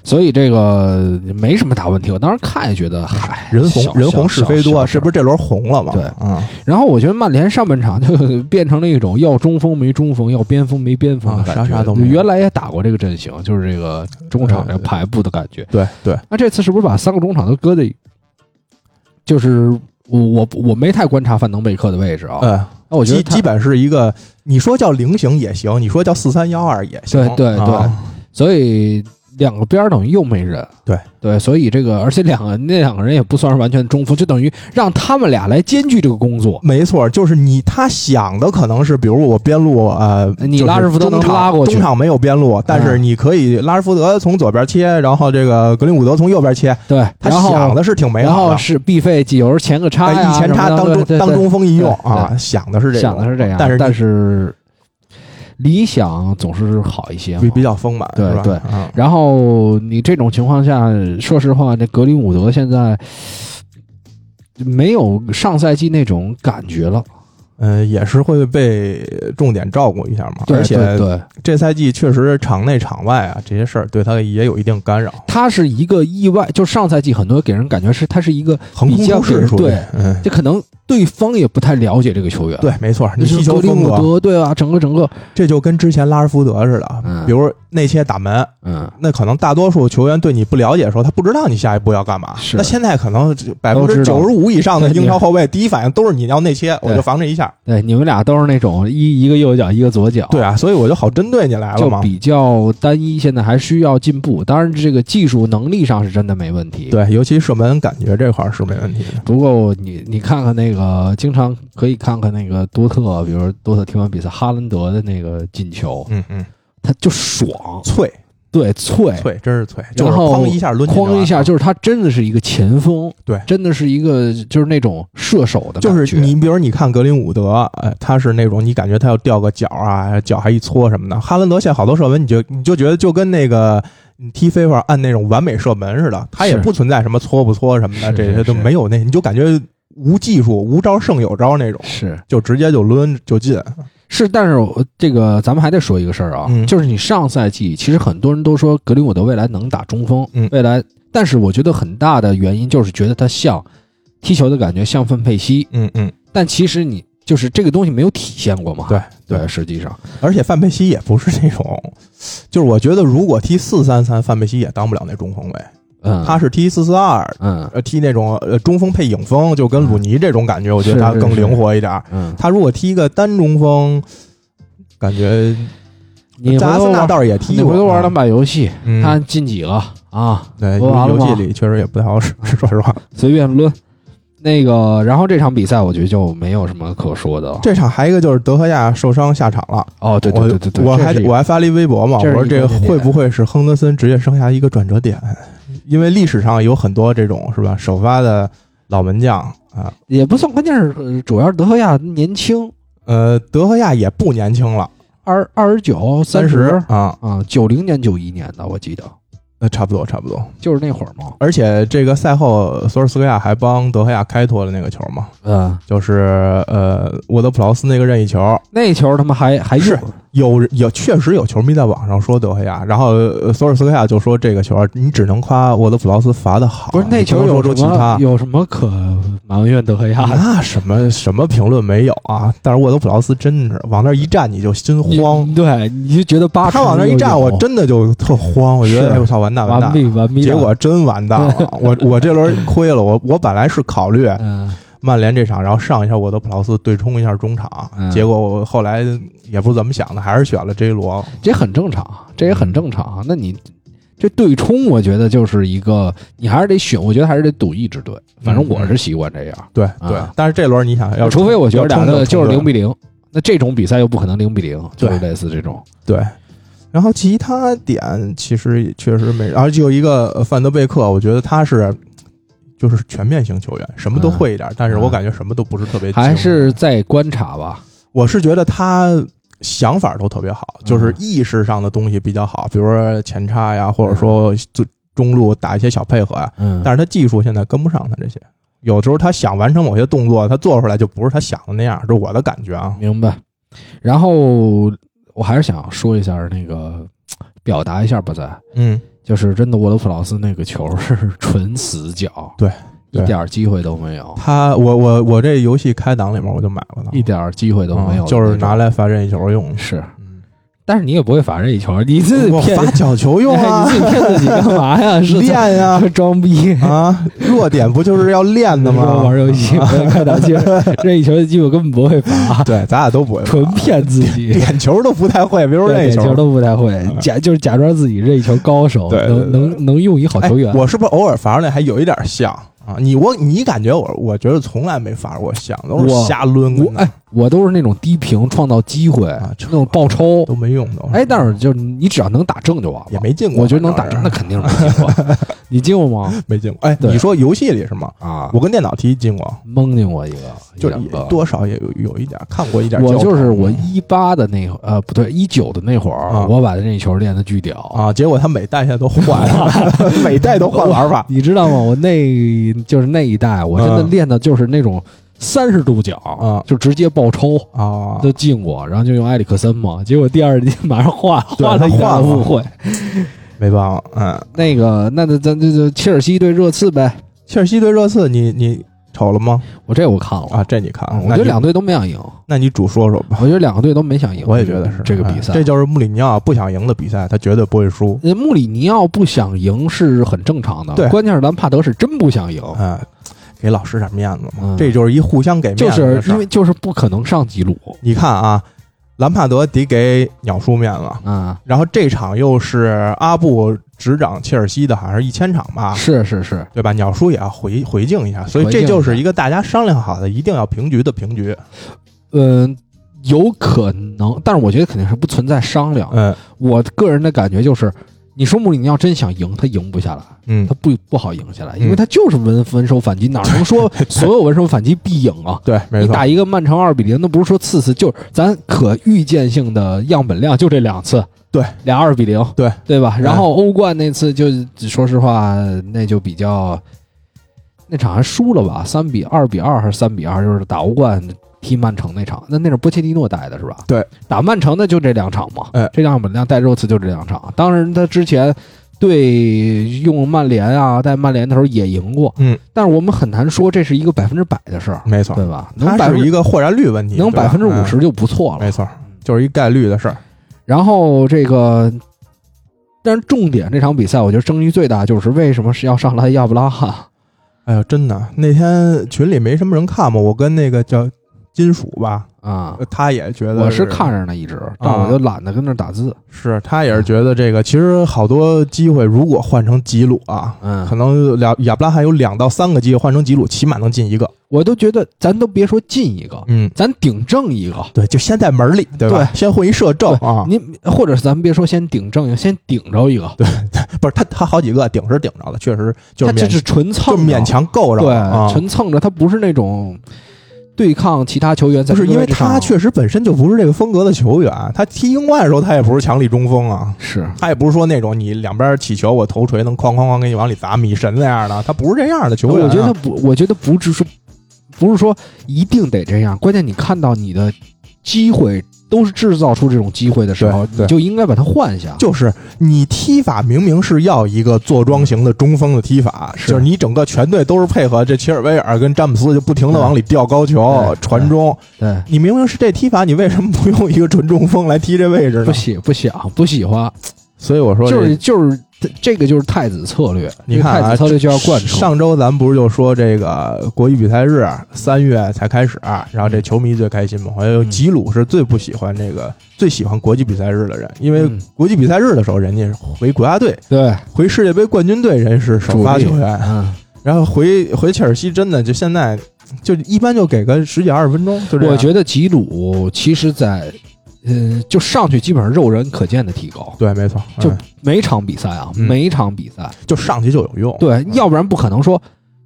所以这个没什么大问题，我当时看也觉得，嗨，人红人红是非多，是不是这轮红了嘛？对嗯，然后我觉得曼联上半场就变成了一种要中锋没中锋，要边锋没边锋的啊感觉。啥啥都没有原来也打过这个阵型，就是这个中场这个排布的感觉。对对，那这次是不是把三个中场都搁在，就是我我我没太观察范登贝克的位置啊？嗯，那我觉得基基本是一个，你说叫菱形也行，你说叫四三幺二也行。对对对啊所以两个边儿等于又没人。对对，所以这个而且两个 [laughs] 那两个人也不算是完全中锋，就等于让他们俩来兼具这个工作。没错，就是你他想的可能是，比如我边路呃，你拉什福德能中场拉过去中场没有边路，但是嗯你可以拉什福德从左边切，然后这个格林伍德从右边切，对，他想的是挺美好的。后是必费有时候前个插一前插当中当中锋一用啊，想的是这样，想的是这样，但是但是理想总是好一些嘛。比比较丰满，对对。嗯然后你这种情况下，说实话，这格林伍德现在没有上赛季那种感觉了。嗯，也是会被重点照顾一下嘛。而且这赛季确实场内场外啊这些事儿对他也有一定干扰，他是一个意外，就上赛季很多给人感觉是他是一个横空出世对，嗯，这可能对方也不太了解这个球员。对，没错，你就是踢球风格，德对吧，整个整个这就跟之前拉什福德似的，嗯比如内切打门，嗯，那可能大多数球员对你不了解的时候，他不知道你下一步要干嘛。是那现在可能百分之九十五以上的英超 [laughs] 后卫，第一反应都是你要内切，我就防这一下。对，你们俩都是那种一一个右脚一个左脚，对啊，所以我就好针对你来了嘛。就比较单一，现在还需要进步。当然，这个技术能力上是真的没问题。，对，尤其射门感觉这块儿是没问题的。不过你你看看那个，经常可以看看那个多特，比如多特踢完比赛，哈兰德的那个进球，嗯嗯，他就爽，脆对，脆，脆，真是脆，就是然后哐一下抡哐一下，就是他真的是一个前锋，对真的是一个就是那种射手的就是你，比如你看格林伍德，呃，他是那种你感觉他要掉个脚啊，脚还一搓什么的。哈兰德现在好多射门，你就你就觉得就跟那个你踢飞法按那种完美射门似的，他也不存在什么搓不搓什么的，这些都没有那，你就感觉无技术、无招胜有招那种，是就直接就抡就进。是，但是我这个咱们还得说一个事儿啊，嗯。就是你上赛季其实很多人都说格林伍德未来能打中锋，嗯未来，但是我觉得很大的原因就是觉得他像踢球的感觉像范佩西，嗯嗯，但其实你就是这个东西没有体现过嘛，对对，实际上。而且范佩西也不是那种，就是我觉得如果踢四三三，范佩西也当不了那中锋位，嗯，他是踢四四二。嗯呃，踢那种呃中锋配影锋，就跟鲁尼这种感觉，我觉得他更灵活一点儿。嗯，他如果踢一个单中锋，感觉你阿森纳头倒是也踢过。你回头玩啊两把游戏，嗯看进几个啊，对游戏里确实也不太好使，说实话。随便抡。那个，然后这场比赛我觉得就没有什么可说的了。这场还有一个就是德赫亚受伤下场了。哦，对对对对对，我我还我还发了一微博嘛，我说这个会不会是亨德森职业生涯一个转折点？因为历史上有很多这种是吧，首发的老门将啊，也不算，关键是呃主要是德赫亚年轻，呃，德赫亚也不年轻了，二二十九、三十啊，啊，九零年、九一年的，我记得。呃，差不多差不多。就是那会儿嘛。而且这个赛后，索尔斯克亚还帮德赫亚开拓了那个球嘛，嗯，就是呃，沃德普劳斯那个任意球，那球他妈还还是有有有确实有球迷在网上说德赫亚，然后呃索尔斯克亚就说这个球你只能夸沃德普劳斯罚的好，不是那球有什么。有什么可埋怨德赫亚的？那什么什么评论没有啊？但是沃德普劳斯真是往那一站你就心慌，对，你就觉得八他往那一站，我真的就特慌，我觉得哎我操完蛋完蛋，完毕完毕了。结果真完蛋了，我我这轮亏了，我我本来是考虑嗯，曼联这场，然后上一下沃德普劳斯对冲一下中场，嗯结果我后来也不怎么想的，还是选了 J 罗。这很正常，这也很正常。那你这对冲，我觉得就是一个，你还是得选，我觉得还是得赌一支队。反正我是习惯这样，对啊对，但是这轮你想要，除非我觉得两个就是零比零，那这种比赛又不可能零比零，就是类似这种。对。然后其他点其实确实没，然后就有一个呃范德贝克，我觉得他是就是全面型球员，什么都会一点，但是我感觉什么都不是特别精。还是在观察吧。我是觉得他想法都特别好，就是意识上的东西比较好，比如说前插呀，或者说就中路打一些小配合呀。嗯，但是他技术现在跟不上他这些，有时候他想完成某些动作，他做出来就不是他想的那样，这是我的感觉啊。明白。然后我还是想说一下那个，表达一下吧，在嗯，就是真的沃德普劳斯那个球是纯死角，对，一点机会都没有，他我我我这游戏开档里面我就买了它，一点机会都没有，嗯就是拿。来发任意球用。是，嗯，但是你也不会罚任意球，你自己我骗发角球用啊哎，[laughs] 你自己骗自己干嘛呀？[laughs] 是练呀 [laughs] 装逼。啊，弱点不就是要练的吗？玩游戏不要看档期，任意球的机会根本不会罚，对，咱俩都不会，纯骗自己。点球都不太会，别说任意对点球都不太会，假就是假装自己任意球高手，对对能对能能用一好球员哎。我是不是偶尔罚出来还有一点像啊？你我你感觉我我觉得从来没罚过像，都是我瞎抡哎，我都是那种低平创造机会，啊那种爆抽。都没用的。哎，但是就是你只要能打正就完了，也没进过，我觉得能打正，那肯定是没进过。[laughs] 你进过吗？没进过。哎，你说游戏里是吗？啊，我跟电脑踢进过，蒙进过一个，就两个。多少也有有一点看过一点我。就是我一八的那会儿呃不对一九的那会儿，啊我把任意球练的巨屌。啊，结果他每代现在都换了，[laughs] 每代都换玩法。你知道吗？我那就是那一代，我真的嗯练的就是那种三十度角啊就直接爆抽。啊，都进过，然后就用埃里克森嘛，结果第二季马上换换了换误会。没办法，嗯，那个，那那咱就就切尔西对热刺呗。切尔西对热刺，你你瞅了吗？我这我看了啊，这你看了，我觉得两队都没想赢，那你主说说吧。我觉得两个队都没想赢。我也觉得是这个比赛。哎这就是穆里尼奥不想赢的比赛，他绝对不会输。呃穆里尼奥不想赢是很正常的，对关键是兰帕德是真不想赢，嗯，给老师点面子嘛，嗯。这就是一互相给面子就的事儿。是因为就是不可能上吉鲁你看啊，兰帕德得给鸟叔面子，啊，然后这场又是阿布执掌切尔西的，好像是一千场吧，是是是，对吧？鸟叔也要回回敬一下，所以回敬一下。这就是一个大家商量好的，一定要平局的平局。嗯、有可能，但是我觉得肯定是不存在商量。嗯。我个人的感觉就是，你说穆里尼奥真想赢，他赢不下来。嗯他，不不好赢下来，嗯因为他就是文文手反击，哪能说所有文手反击必赢啊？对，没错你打。一个曼城二比零，那不是说次次，就是咱可预见性的样本量就这两次，对，俩二比零，对对吧？嗯然后欧冠那次就说实话，那就比较那场还输了吧？三比二比二还是三比二？就是打欧冠踢曼城那场，那那是波切蒂诺带的是吧？对，打曼城的就这两场嘛。哎这两场本量带热刺就这两场。当然他之前对用曼联啊，带曼联的时候也赢过，嗯，但是我们很难说这是一个百分之百的事儿，没错，对吧？能它百分是一个豁然率问题，能百分之五十嗯就不错了。没错，就是一概率的事儿。然后这个，但是重点这场比赛，我觉得争议最大就是为什么是要上来亚布拉罕？哎呦，真的，那天群里没什么人看嘛，我跟那个叫金属吧，啊，他也觉得我是看着呢，一直，但我就懒得跟那儿打字。是他也是觉得这个，其实好多机会，如果换成吉鲁啊，嗯可能两亚布拉罕有两到三个机会换成吉鲁，起码能进一个。我都觉得咱都别说进一个，嗯，咱顶正一个。对，就先在门里，对吧？先混一射正啊，您或者是咱们别说先顶正先顶着一个。[laughs] 对，不是他他好几个顶是顶着了，确实就是他这是纯蹭，就勉强够着对。纯蹭着。他不是那种对抗其他球员在不是因为他确实本身就不是这个风格的球员，他踢英冠的时候他也不是强力中锋啊，是。他也不是说那种你两边起球我头锤能哐哐哐给你往里砸米神那样的，他不是这样的球员啊。我觉得不，我觉得不是说不是说一定得这样，关键你看到你的机会都是制造出这种机会的时候，你就应该把它换下。就是你踢法明明是要一个坐庄型的中锋的踢法，是。就是你整个全队都是配合这切尔维尔跟詹姆斯就不停的往里吊高球传中，对，你明明是这踢法，你为什么不用一个纯中锋来踢这位置呢？不？喜不想不喜欢，所以我说就是就是这个就是太子策略，你看太子策略就要贯彻。上周咱们不是就说这个国际比赛日三月才开始，然后这球迷最开心嘛。好像吉鲁是最不喜欢这个、最喜欢国际比赛日的人，因为嗯国际比赛日的时候，人家回国家队、对回世界杯冠军队，人是首发球员，嗯，然后回回切尔西，真的就现在就一般就给个十几二十分钟，就。我觉得吉鲁其实在，呃，就上去基本上肉人可见的提高，对，没错，就嗯每场比赛啊，嗯每场比赛，就上去就有用。对，要不然不可能说。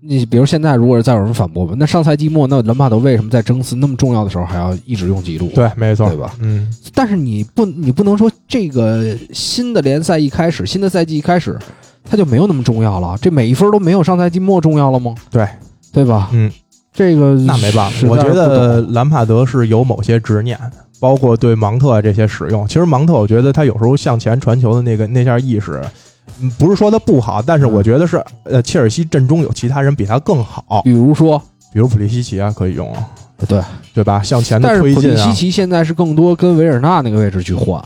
你比如现在，如果是再有人反驳吧，那上赛季末，那伦帕德为什么在争四那么重要的时候还要一直用记录？对，没错，对吧？嗯，但是你不，你不能说这个新的联赛一开始，新的赛季一开始，它就没有那么重要了。这每一分都没有上赛季末重要了吗？对，对吧？嗯，这个那没办法，我觉得兰帕德是有某些执念，包括对芒特这些使用。其实芒特，我觉得他有时候向前传球的那个那下意识，嗯，不是说他不好，但是我觉得是，呃，切尔西阵中有其他人比他更好，比如说，比如普利西奇啊，可以用啊，对，对吧？向前但的是普利西奇现在是更多跟维尔纳那个位置去换，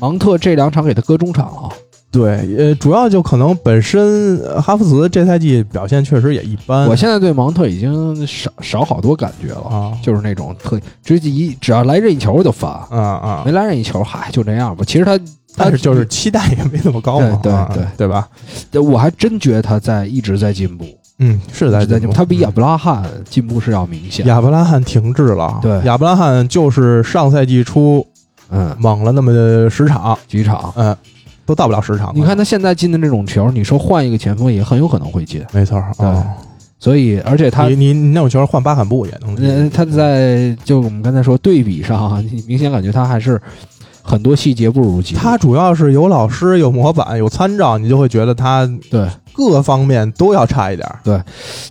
芒特这两场给他搁中场了。对，呃，主要就可能本身呃哈弗茨这赛季表现确实也一般。我现在对芒特已经少少好多感觉了，啊。就是那种特直接一只要来任意球我就烦，啊啊。没，来任意球，嗨，就这样吧。其实他但是就是期待也没那么高嘛，啊对对对。对吧？我还真觉得他在一直在进步，嗯，是在在进步。他比亚嗯布拉罕进步是要明显。亚伯拉罕停滞了，对。亚伯拉罕就是上赛季初嗯，猛了那么十场，几场，嗯，都到不了十场。你看，他现在进的这种球，你说换一个前锋也很有可能会进。没错儿啊，所以，而且他你你你那种球换巴坎布也能他在就我们刚才说对比上啊，你明显感觉他还是很多细节不如。他主要是有老师、有模板、有参照，你就会觉得他对，各方面都要差一点对。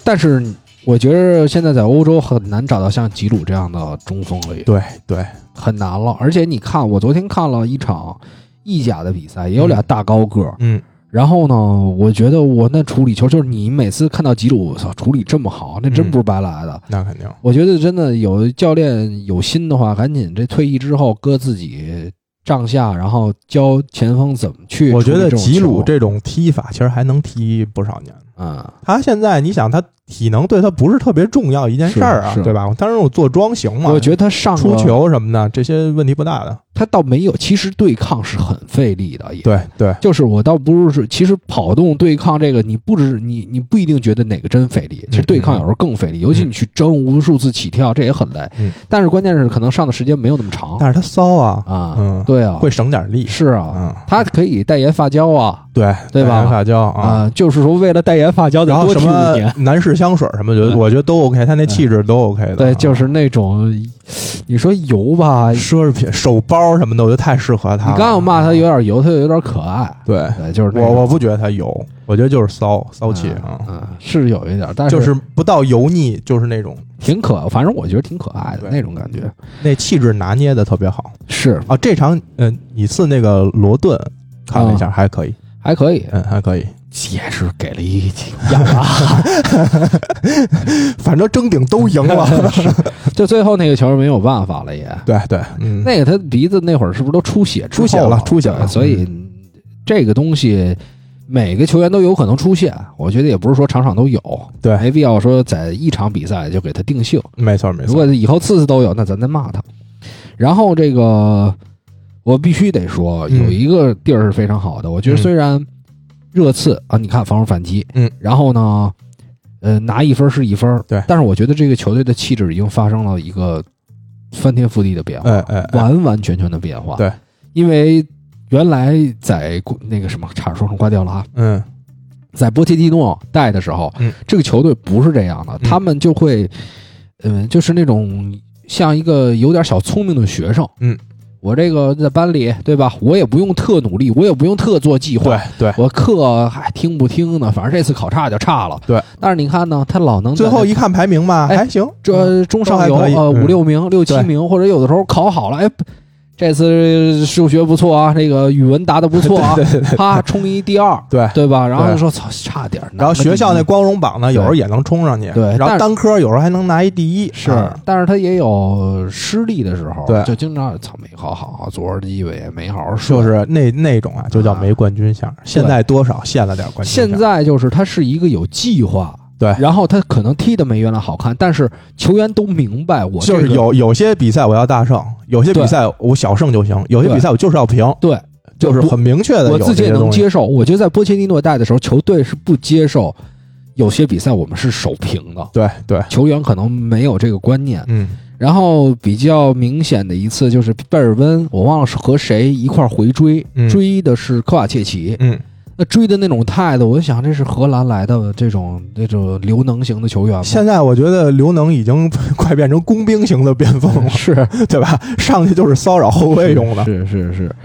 但是我觉得现在在欧洲很难找到像吉鲁这样的中锋了，也对对，很难了。而且你看，我昨天看了一场意甲的比赛，也有俩大高个儿。嗯，然后呢，我觉得我那处理球，就是你每次看到吉鲁，我操，处理这么好，那真不是白来的。那肯定。我觉得真的有教练有心的话，赶紧这退役之后搁自己帐下，然后教前锋怎么去我。觉得吉鲁这种踢法其实还能踢不少年。嗯，他现在你想，他体能对他不是特别重要一件事儿啊对吧？当然我做桩行嘛，我觉得他上出球什么的这些问题不大的。他倒没有，其实对抗是很费力的，也对对，就是我倒不是，其实跑动对抗这个，你不止你你不一定觉得哪个真费力，其实对抗有时候更费力，尤其你去争无数次起跳，这也很累。嗯但是关键是可能上的时间没有那么长但是他骚啊，啊。嗯对啊，会省点力。是啊，嗯他可以代言发胶啊，对对吧代言发胶啊。啊，就是说为了代言发胶得多然后什么。男士香水什么，觉得我觉得都 OK，他那气质都 OK 的。对，啊就是那种，你说油吧，奢侈品、手包什么的，我觉得太适合他你。刚要骂他有点油，他又有点可爱。对，对，就是我我不觉得他油，我觉得就是骚骚气啊，嗯，是有一点，但是就是不到油腻，就是那种挺可，反正我觉得挺可爱的那种感觉。那气质拿捏的特别好是啊。这场嗯，你次那个罗顿看了一下，还可以，还可以，嗯，还可以，也是给了一亚麻。[laughs] 反正争顶都赢了。[laughs] 就最后那个球没有办法了也。对对，嗯，那个他鼻子那会儿是不是都出血？出血了出血了所以这个东西每个球员都有可能出现，我觉得也不是说场场都有，对没必要说在一场比赛就给他定性。没错没错，如果以后次次都有，那咱再骂他。然后这个我必须得说，嗯。有一个地儿是非常好的，我觉得嗯。虽然热刺啊，你看防守反击，嗯，然后呢，呃，拿一分是一分，对但是我觉得这个球队的气质已经发生了一个翻天覆地的变化，哎哎哎，完完全全的变化。对，因为原来在那个什么，差点说成瓜掉了啊，嗯。在波切蒂诺带的时候，嗯。这个球队不是这样的，嗯。他们就会，嗯、就是那种像一个有点小聪明的学生，嗯，我这个在班里，对吧？我也不用特努力，我也不用特做计划。对，对，我课还听不听呢？反正这次考差就差了。对，但是你看呢，他老能最后一看排名吧，哎还行，这中上游呃五六名、六七名，或者有的时候考好了，哎，这次数学不错啊，这个语文答的不错啊，[laughs] 对对对啪冲一第二，[laughs] 对。对吧？然后说操，差点儿。然后学校那光荣榜呢，有时候也能冲上去。对然后单科有时候还能拿一第一。是啊，但是他也有失利的时候，对就经常操没考好，昨儿机会也没好好睡。就是那那种啊，就叫没冠军相。现在多少现了点冠军。现在就是他是一个有计划，对。然后他可能踢的没原来好看，但是球员都明白我这个就是有有些比赛我要大胜，有些比赛我小胜就行，有些比赛我就是要平，对，就是很明确的。我自己也能接受。我觉得在波切蒂诺带的时候，球队是不接受有些比赛我们是守平的，对对，球员可能没有这个观念。嗯，然后比较明显的一次就是贝尔温，我忘了是和谁一块儿回追，嗯。追的是科瓦切奇。嗯，那追的那种态度，我就想这是荷兰来的这种这种刘能型的球员吗？现在我觉得刘能已经 [laughs] 快变成工兵型的边锋了，是对吧？上去就是骚扰后卫用的。是是是，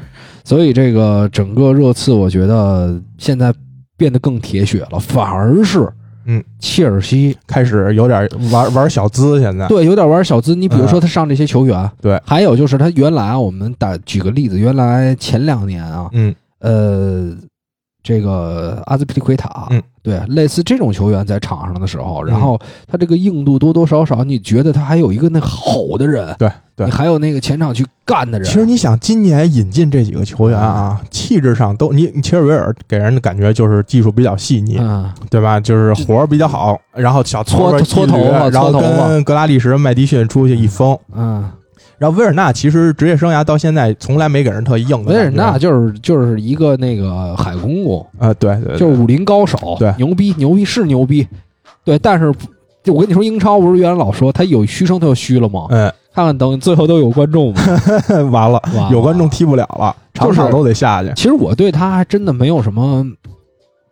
所以这个整个热刺，我觉得现在变得更铁血了，反而是嗯，切尔西开始有点玩玩小资，现在对有点玩小资。你比如说他上这些球员，嗯对还有就是他原来啊，我们打举个例子，原来前两年啊，嗯呃，这个阿兹皮利奎塔，嗯，对，类似这种球员在场上的时候，嗯。然后他这个硬度多多少少，你觉得他还有一个那吼的人，对对。你还有那个前场去干的人，其实你想，今年引进这几个球员啊，气质上都你你切尔维尔给人的感觉就是技术比较细腻，嗯，对吧？就是活儿比较好，然后小搓搓头发然后跟格拉利什、麦迪逊出去一封。嗯，然后维尔纳其实职业生涯到现在从来没给人特硬。维尔纳就是就是一个那个海公公，啊，对对，对就是武林高手，对牛逼牛逼是牛逼，对，但是就我跟你说，英超不是原来老说他有嘘声，他就虚了吗？嗯，看看等最后都有观众吗？[laughs] 完了，完了有观众踢不了了，就是场场都得下去。其实我对他还真的没有什么，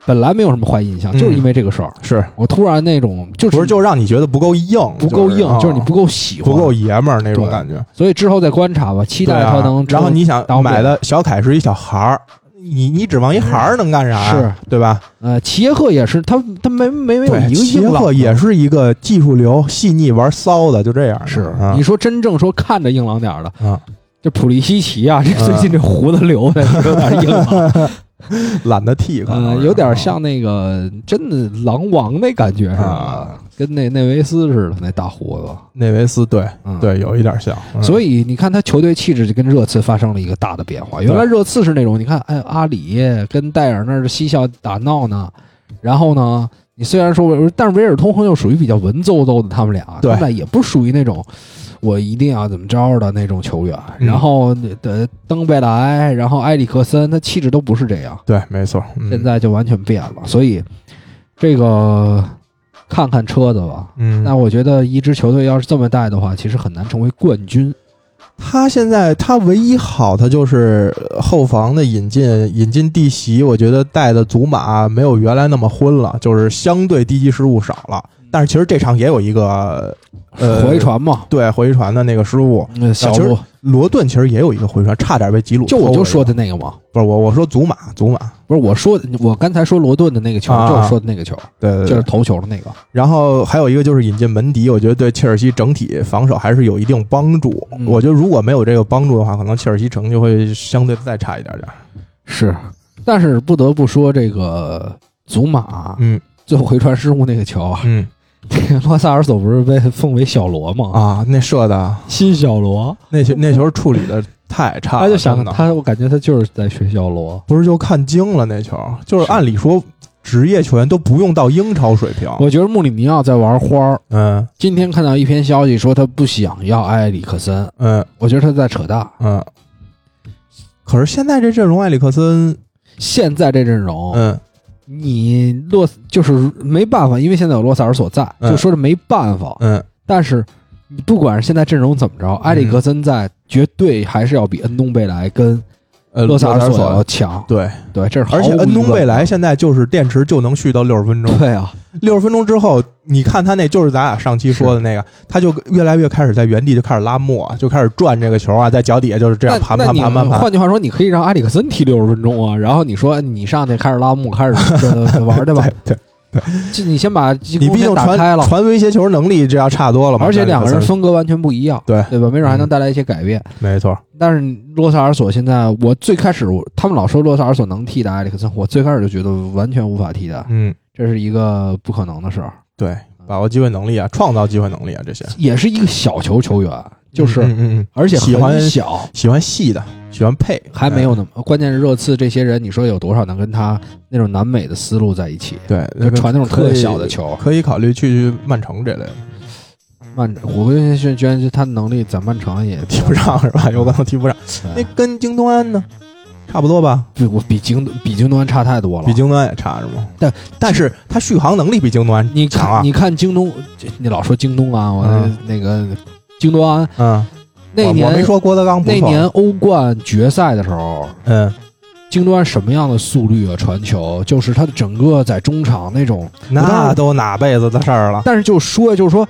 本来没有什么坏印象，嗯就是因为这个事儿，是。我突然那种就是不是就让你觉得不够硬，不够硬，啊。就是你不够喜欢，不够爷们儿那种感觉。所以之后再观察吧，期待他能。然后你想当买的小凯是一小孩儿，你你指望一孩儿能干啥？呀？是。对吧？呃，齐耶赫也是，他他没没没有，一个齐耶硬朗的赫也是一个技术流、细腻、玩骚的，就这样。是。啊。你说真正说看着硬朗点儿的，啊，就普利西奇啊，这嗯最近这胡子留的 [laughs] 有点硬朗，[laughs] 懒得剃，可能嗯，有点像那个真的狼王那感觉似的啊，跟那内维斯似的那大胡子。内维斯，对嗯对，有一点像。嗯所以你看，他球队气质就跟热刺发生了一个大的变化。原来热刺是那种，你看，哎，阿里跟戴尔那儿嬉笑打闹呢，然后呢，你虽然说，但是维尔通亨又属于比较文绉绉的，他们俩，他对们俩也不属于那种我一定要怎么着的那种球员。嗯然后的登贝莱，然后埃里克森，他气质都不是这样，对，没错。嗯现在就完全变了。所以这个看看车子吧。嗯，那我觉得一支球队要是这么带的话，其实很难成为冠军。他现在他唯一好的就是呃后防的引进，引进弟媳，我觉得带的祖马没有原来那么昏了，就是相对低级失误少了。但是其实这场也有一个呃回传嘛，对回传的那个失误，其实罗，罗顿其实也有一个回传，差点被吉鲁就我就说的那个嘛，不是我我说祖马祖马，不是我说，我刚才说罗顿的那个球，啊就是说的那个球，对对对，就是头球的那个。然后还有一个就是引进门迪，我觉得对切尔西整体防守还是有一定帮助。嗯。我觉得如果没有这个帮助的话，可能切尔西成绩会相对再差一点点。是，但是不得不说，这个祖马嗯。最后回传失误那个球啊，嗯。这个 [laughs] 罗萨尔索不是被奉为小罗吗？啊，那射的新小罗，那球那球处理的太差了，他就想他，我感觉他就是在学小罗。不是就看精了那球，就是是按理说职业球员都不用到英超水平。我觉得穆里尼奥在玩花儿。嗯今天看到一篇消息说他不想要埃里克森，嗯我觉得他在扯淡。嗯。可是现在这阵容，埃里克森，现在这阵容，嗯你洛就是没办法，因为现在有洛萨尔索在，嗯就说是没办法。嗯但是你不管是现在阵容怎么着，埃里克森在绝对还是要比恩东贝莱跟呃，洛萨尔索索要强。对，对，这是毫而且恩东贝疑问的莱现在就是电池就能续到六十分钟，对啊，六十分钟之后，你看他那就是咱俩上期说的那个，他就越来越开始在原地就开始拉磨，就开始转这个球啊，在脚底下就是这样盘盘盘盘盘。换句话说，你可以让埃里克森踢六十分钟啊，然后你说你上去开始拉磨，开始 [laughs] 呃玩对吧？对，[laughs] 这你先把进你攻毕竟传开了，传威胁球能力这要差多了嘛，而且两个人风格完全不一样，对对吧？没准还能嗯带来一些改变。没错，但是洛萨尔索现在，我最开始他们老说洛萨尔索能替代埃里克森，我最开始就觉得完全无法替代，嗯，这是一个不可能的事儿，对，把握机会能力啊，创造机会能力啊，这些也是一个小球球员，就是、嗯嗯嗯，而且喜欢小，喜欢细的，喜欢配，还没有那么关键是热刺这些人，你说有多少能跟他那种南美的思路在一起？对，就传那种特小的球，可以考虑去曼城这类的，曼，我跟觉觉得他能力在曼城也踢不上是吧？有可能踢不上。那跟京东安呢，差不多吧？比我比京比京东安差太多了。比京东安也差是吗？但但是它续航能力比京东安你强你看京东，你老说京东啊，我嗯那个京东安嗯，那我我没年说郭德纲不那年欧冠决赛的时候，嗯，京东安什么样的速率啊？传球就是他的整个在中场那种，那都哪辈子的事儿了？但是就说就是说。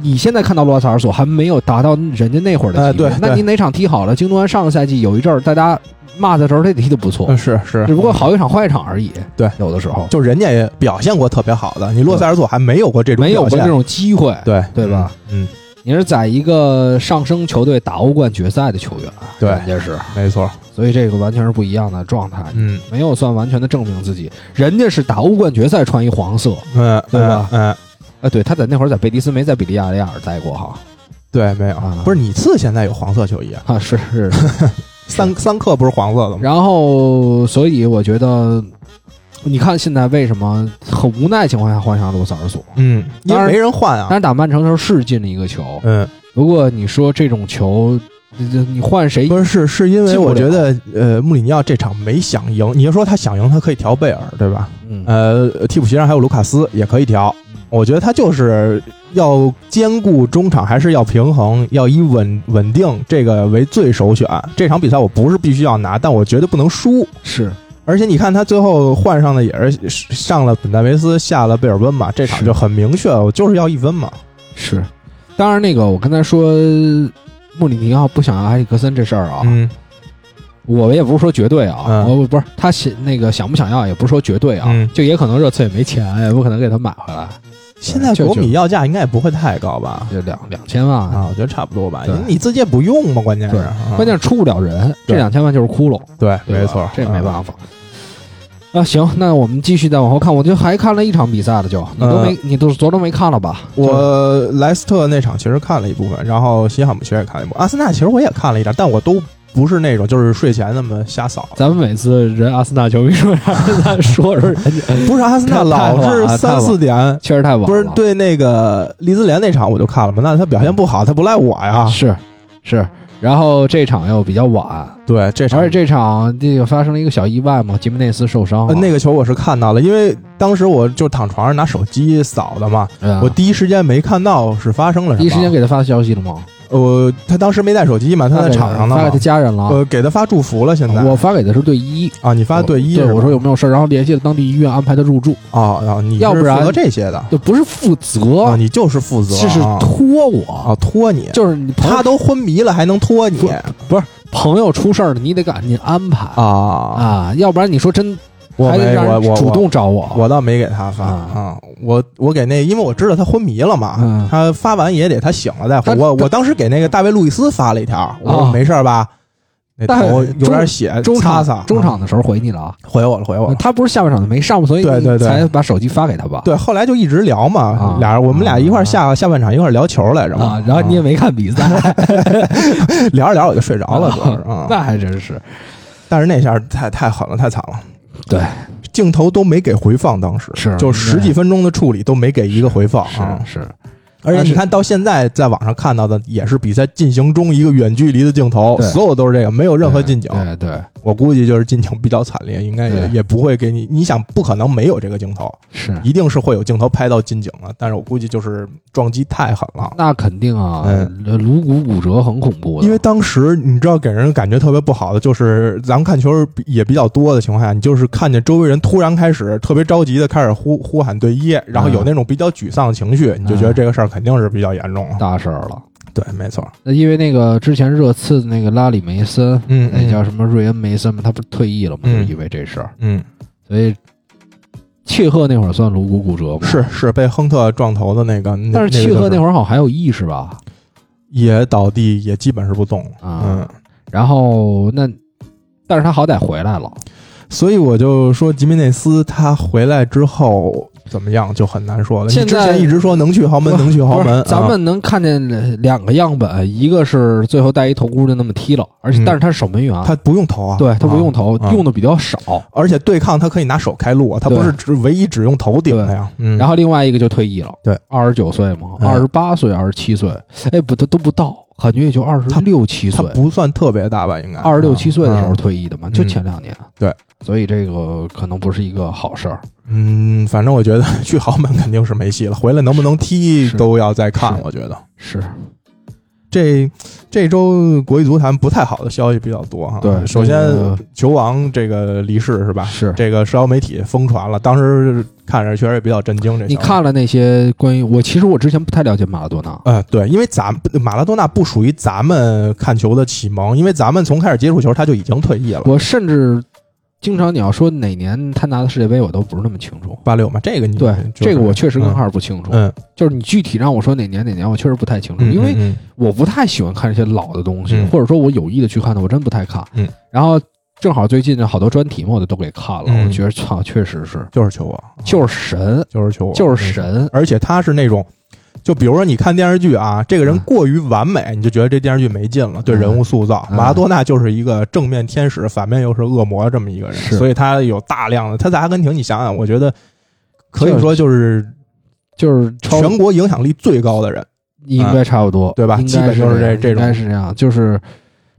你你现在看到洛塞尔索还没有达到人家那会儿的级别，那你哪场踢好了？京东安上个赛季有一阵儿大家骂的时候，他踢的不错，嗯，是是。只，不过好一场坏一场而已。对。有的时候。就人家也表现过特别好的，你洛塞尔索还没有过这种没有过这种机会。对。对吧？嗯，你是在一个上升球队打欧冠决赛的球员，对。人家是，没错，所以这个完全是不一样的状态，嗯。没有算完全的证明自己。人家是打欧冠决赛穿一黄色，嗯，对吧？嗯，啊，对，他在那会儿在贝蒂斯没在比利亚雷亚尔待过哈，对，没有啊，不是你次现在有黄色球衣啊？啊是是，[laughs] 三三克不是黄色的吗？然后所以我觉得，你看现在为什么很无奈情况下换上罗萨尔索？嗯，因为没人换啊。当然打曼城的时候是进了一个球，嗯，不过你说这种球，你你换谁不是，是是因为我觉得，呃，穆里尼奥这场没想赢。你要说他想赢，他可以调贝尔，对吧？嗯呃，替补席上还有卢卡斯，也可以调。我觉得他就是要兼顾中场，还是要平衡，要以稳稳定这个为最首选。这场比赛我不是必须要拿，但我绝对不能输。是而且你看他最后换上的也是上了本戴维斯，下了贝尔温嘛，这场就很明确，我就是要一分嘛。是，当然那个我刚才说穆里尼奥不想要埃里克森这事儿啊，嗯我也不是说绝对啊，嗯我不是他想那个想不想要也不是说绝对啊，嗯就也可能热刺也没钱，也不可能给他买回来，现在国米要价应该也不会太高吧？就两两千万啊，我觉得差不多吧。对你你自己也不用嘛，关键是关键是出不了人，这两千万就是窟窿，对，没错，这没。办法。啊，行，那我们继续再往后看，我就还看了一场比赛了就，你都没，你都昨儿都没看了吧？我莱斯特那场其实看了一部分，然后西汉姆其实也看了一部分，阿森纳其实我也看了一点，但我都不是那种就是睡前那么瞎扫。咱们每次人阿森纳球迷说让人家说说人家，不是阿森纳老是三四点，确实太晚，不是对那个利兹联那场我就看了嘛，那他表现不好，他不赖我呀。是是，然后这场又比较晚，对，这场。而且这场这个发生了一个小意外嘛，吉梅内斯受伤那个球我是看到了，因为当时我就躺床上拿手机扫的嘛，嗯我第一时间没看到是发生了什么。第一时间给他发消息了吗？呃，他当时没带手机嘛，他在场上呢发给他，家人了。呃，给他发祝福了。现在。我发给的是队医，啊，你发队医对我说有没有事儿，然后联系了当地医院安排他入住，啊啊，你要不然是负责这些的。就不是负责，啊，你就是负责就是啊。托我，啊托你，就是你他都昏迷了还能托你。不是朋友出事儿了，你得赶紧安排。啊？啊，要不然你说真我没还得让我我人主动找我，我倒没给他发啊啊，我我给那，因为我知道他昏迷了嘛，嗯他发完也得他醒了再回。我我当时给那个大卫路易斯发了一条，我说啊没事儿吧？那但头有点血，中。场中场啊的时候回你了啊，回我了，回我了。他不是下半场就没上，所以你对对对才把手机发给他吧？对，后来就一直聊嘛啊，俩人我们俩一块儿下下半场一块儿聊球来着嘛啊，，然后你也没看比赛，[laughs] 聊着聊着我就睡着了，主要是啊。那还真是但是那下太太狠了，太惨了。对，镜头都没给回放，当时是就十几分钟的处理都没给一个回放啊。是是，而且你看到现在在网上看到的也是比赛进行中一个远距离的镜头，所有都是这个，没有任何近景。对对我估计就是近景比较惨烈，应该也也不会给你。你想，不可能没有这个镜头，是，一定是会有镜头拍到近景的。但是我估计就是撞击太狠了。那肯定啊，嗯颅骨骨折很恐怖的，因为当时你知道给人感觉特别不好的，就是咱们看球也比较多的情况下，你就是看见周围人突然开始特别着急的开始呼呼喊队医，然后有那种比较沮丧的情绪，你就觉得这个事儿肯定是比较严重了。大事儿了。对，没错。那因为那个之前热刺的那个拉里梅森，嗯，那叫什么瑞恩梅森嘛，他不是退役了嘛，嗯就因为这事儿，嗯，所以契赫那会儿算颅骨骨折吗？是，是被亨特撞头的那个，那但是契赫那会儿好像还有意识吧？也倒地，也基本是不动。啊嗯，然后那，但是他好歹回来了，所以我就说吉米内斯他回来之后怎么样就很难说了。现在之前一直说能去豪门，能去豪门，啊咱们能看见两个样本，一个是最后带一头箍就那么踢了，而且嗯。但是他是守门员，他不用投啊，对他不用投，啊。用的比较少。而且对抗他可以拿手开路啊，他不是只唯一只用头顶的呀。嗯，然后另外一个就退役了，对，二十九岁嘛，嗯二十八岁、二十七岁，哎，不，他都不到，感觉也就二十六七岁，他不算特别大吧？应该二十六七岁的时候嗯退役的嘛，就前两年。对，所以这个可能不是一个好事儿。嗯，反正我觉得 [laughs] 去豪门肯定是没戏了，回来能不能踢都要再看。我觉得是，这这周国际足坛不太好的消息比较多哈。对首先那个球王这个离世是吧？是这个社交媒体疯传了，当时看着确实也比较震惊。这你看了那些关于我，其实我之前不太了解马拉多纳，呃，对，因为咱马拉多纳不属于咱们看球的启蒙，因为咱们从开始接触球他就已经退役了。我甚至经常你要说哪年他拿的世界杯，我都不是那么清楚。八六嘛，这个你对，就是这个我确实跟哈尔不清楚。嗯，就是你具体让我说哪年哪年，我确实不太清楚，嗯因为嗯我不太喜欢看这些老的东西，嗯。或者说我有意的去看的，我真不太看。嗯，然后正好最近好多专题嘛，我就都给看了，嗯。我觉得操，确实是。就是球王，就是神，就是球王，就是神。而且他是那种，就比如说你看电视剧啊，这个人嗯过于完美，你就觉得这电视剧没劲了，对人物塑造。嗯马拉多纳就是一个正面天使，反面又是恶魔这么一个人，所以他有大量的他在阿根廷，你想想，我觉得可以说就是就是全国影响力最高的人。应该差不多，对吧基本就是这这种应该是这样。就是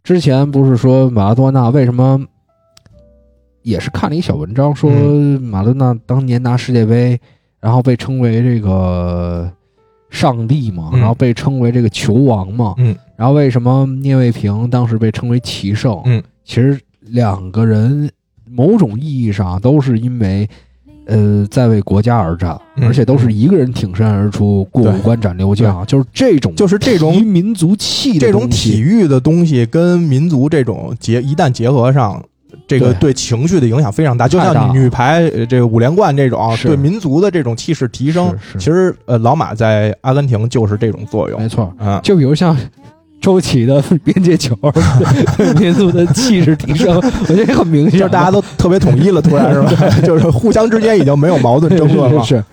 之前不是说马拉多纳为什么也是看了一小文章，说嗯马拉多纳当年拿世界杯，然后被称为这个上帝嘛，嗯然后被称为这个球王嘛，嗯然后为什么聂卫平当时被称为奇圣？嗯，其实两个人某种意义上都是因为。呃，在为国家而战，嗯而且都是一个人挺身而出，过五关斩六将，就是这种，就是这种民族气这种体育的东西跟民族这种结一旦结合上。这个对。对情绪的影响非常大，就像女排呃这个五连冠这种对民族的这种气势提升，其实呃老马在阿根廷就是这种作用。没错。啊。就比如像周琦的边界球，[laughs] 民族的气势提升，我觉得很明显，就是大家都特别统一了，突然是吧？[laughs] 就是互相之间已经没有矛盾争论了，是是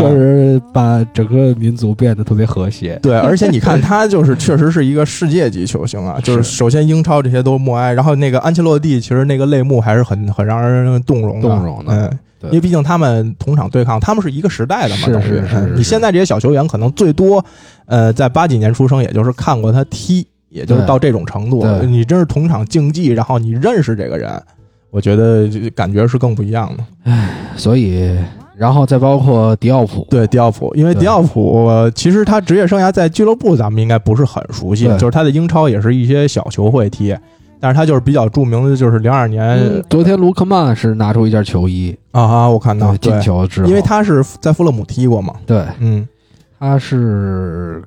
就是把整个民族变得特别和谐。[laughs] 对，而且你看他就是确实是一个世界级球星啊，就是是首先英超这些都默哀，然后那个安切洛蒂其实那个泪目还是很很让人动容的，动容的因为毕竟他们同场对抗，他们是一个时代的嘛，是等于是是是你现在这些小球员可能最多，呃，在八几年出生，也就是看过他踢，也就是到这种程度。你真是同场竞技，然后你认识这个人，我觉得感觉是更不一样的。唉所以然后再包括迪奥普，对迪奥普，因为迪奥普呃其实他职业生涯在俱乐部咱们应该不是很熟悉，就是他在英超也是一些小球会踢，但是他就是比较著名的就是零二年、嗯，昨天卢克曼是拿出一件球衣，啊哈，我看到对进，球之后，因为他是在富勒姆踢过嘛，对。嗯，他是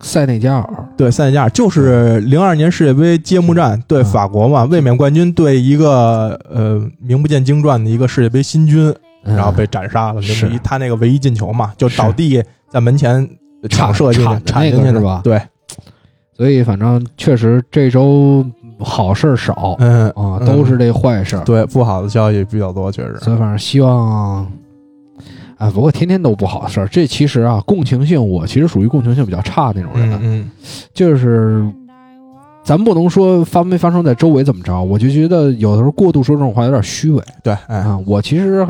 塞内加尔，对，塞内加尔就是零二年世界杯揭幕战对嗯。法国嘛，卫冕冠军对一个呃名不见经传的一个世界杯新军，嗯然后被斩杀了，是他那个唯一进球嘛，就倒地在门前抢射进去铲，铲进去是吧对，所以反正确实这周好事儿少嗯啊，嗯都是这坏事儿。对不好的消息比较多，确实。所以反正希望，啊，不过天天都不好的事儿。这其实啊，共情性我其实属于共情性比较差那种人，嗯嗯就是咱不能说发没发生在周围怎么着，我就觉得有的时候过度说这种话有点虚伪对，哎，啊。我其实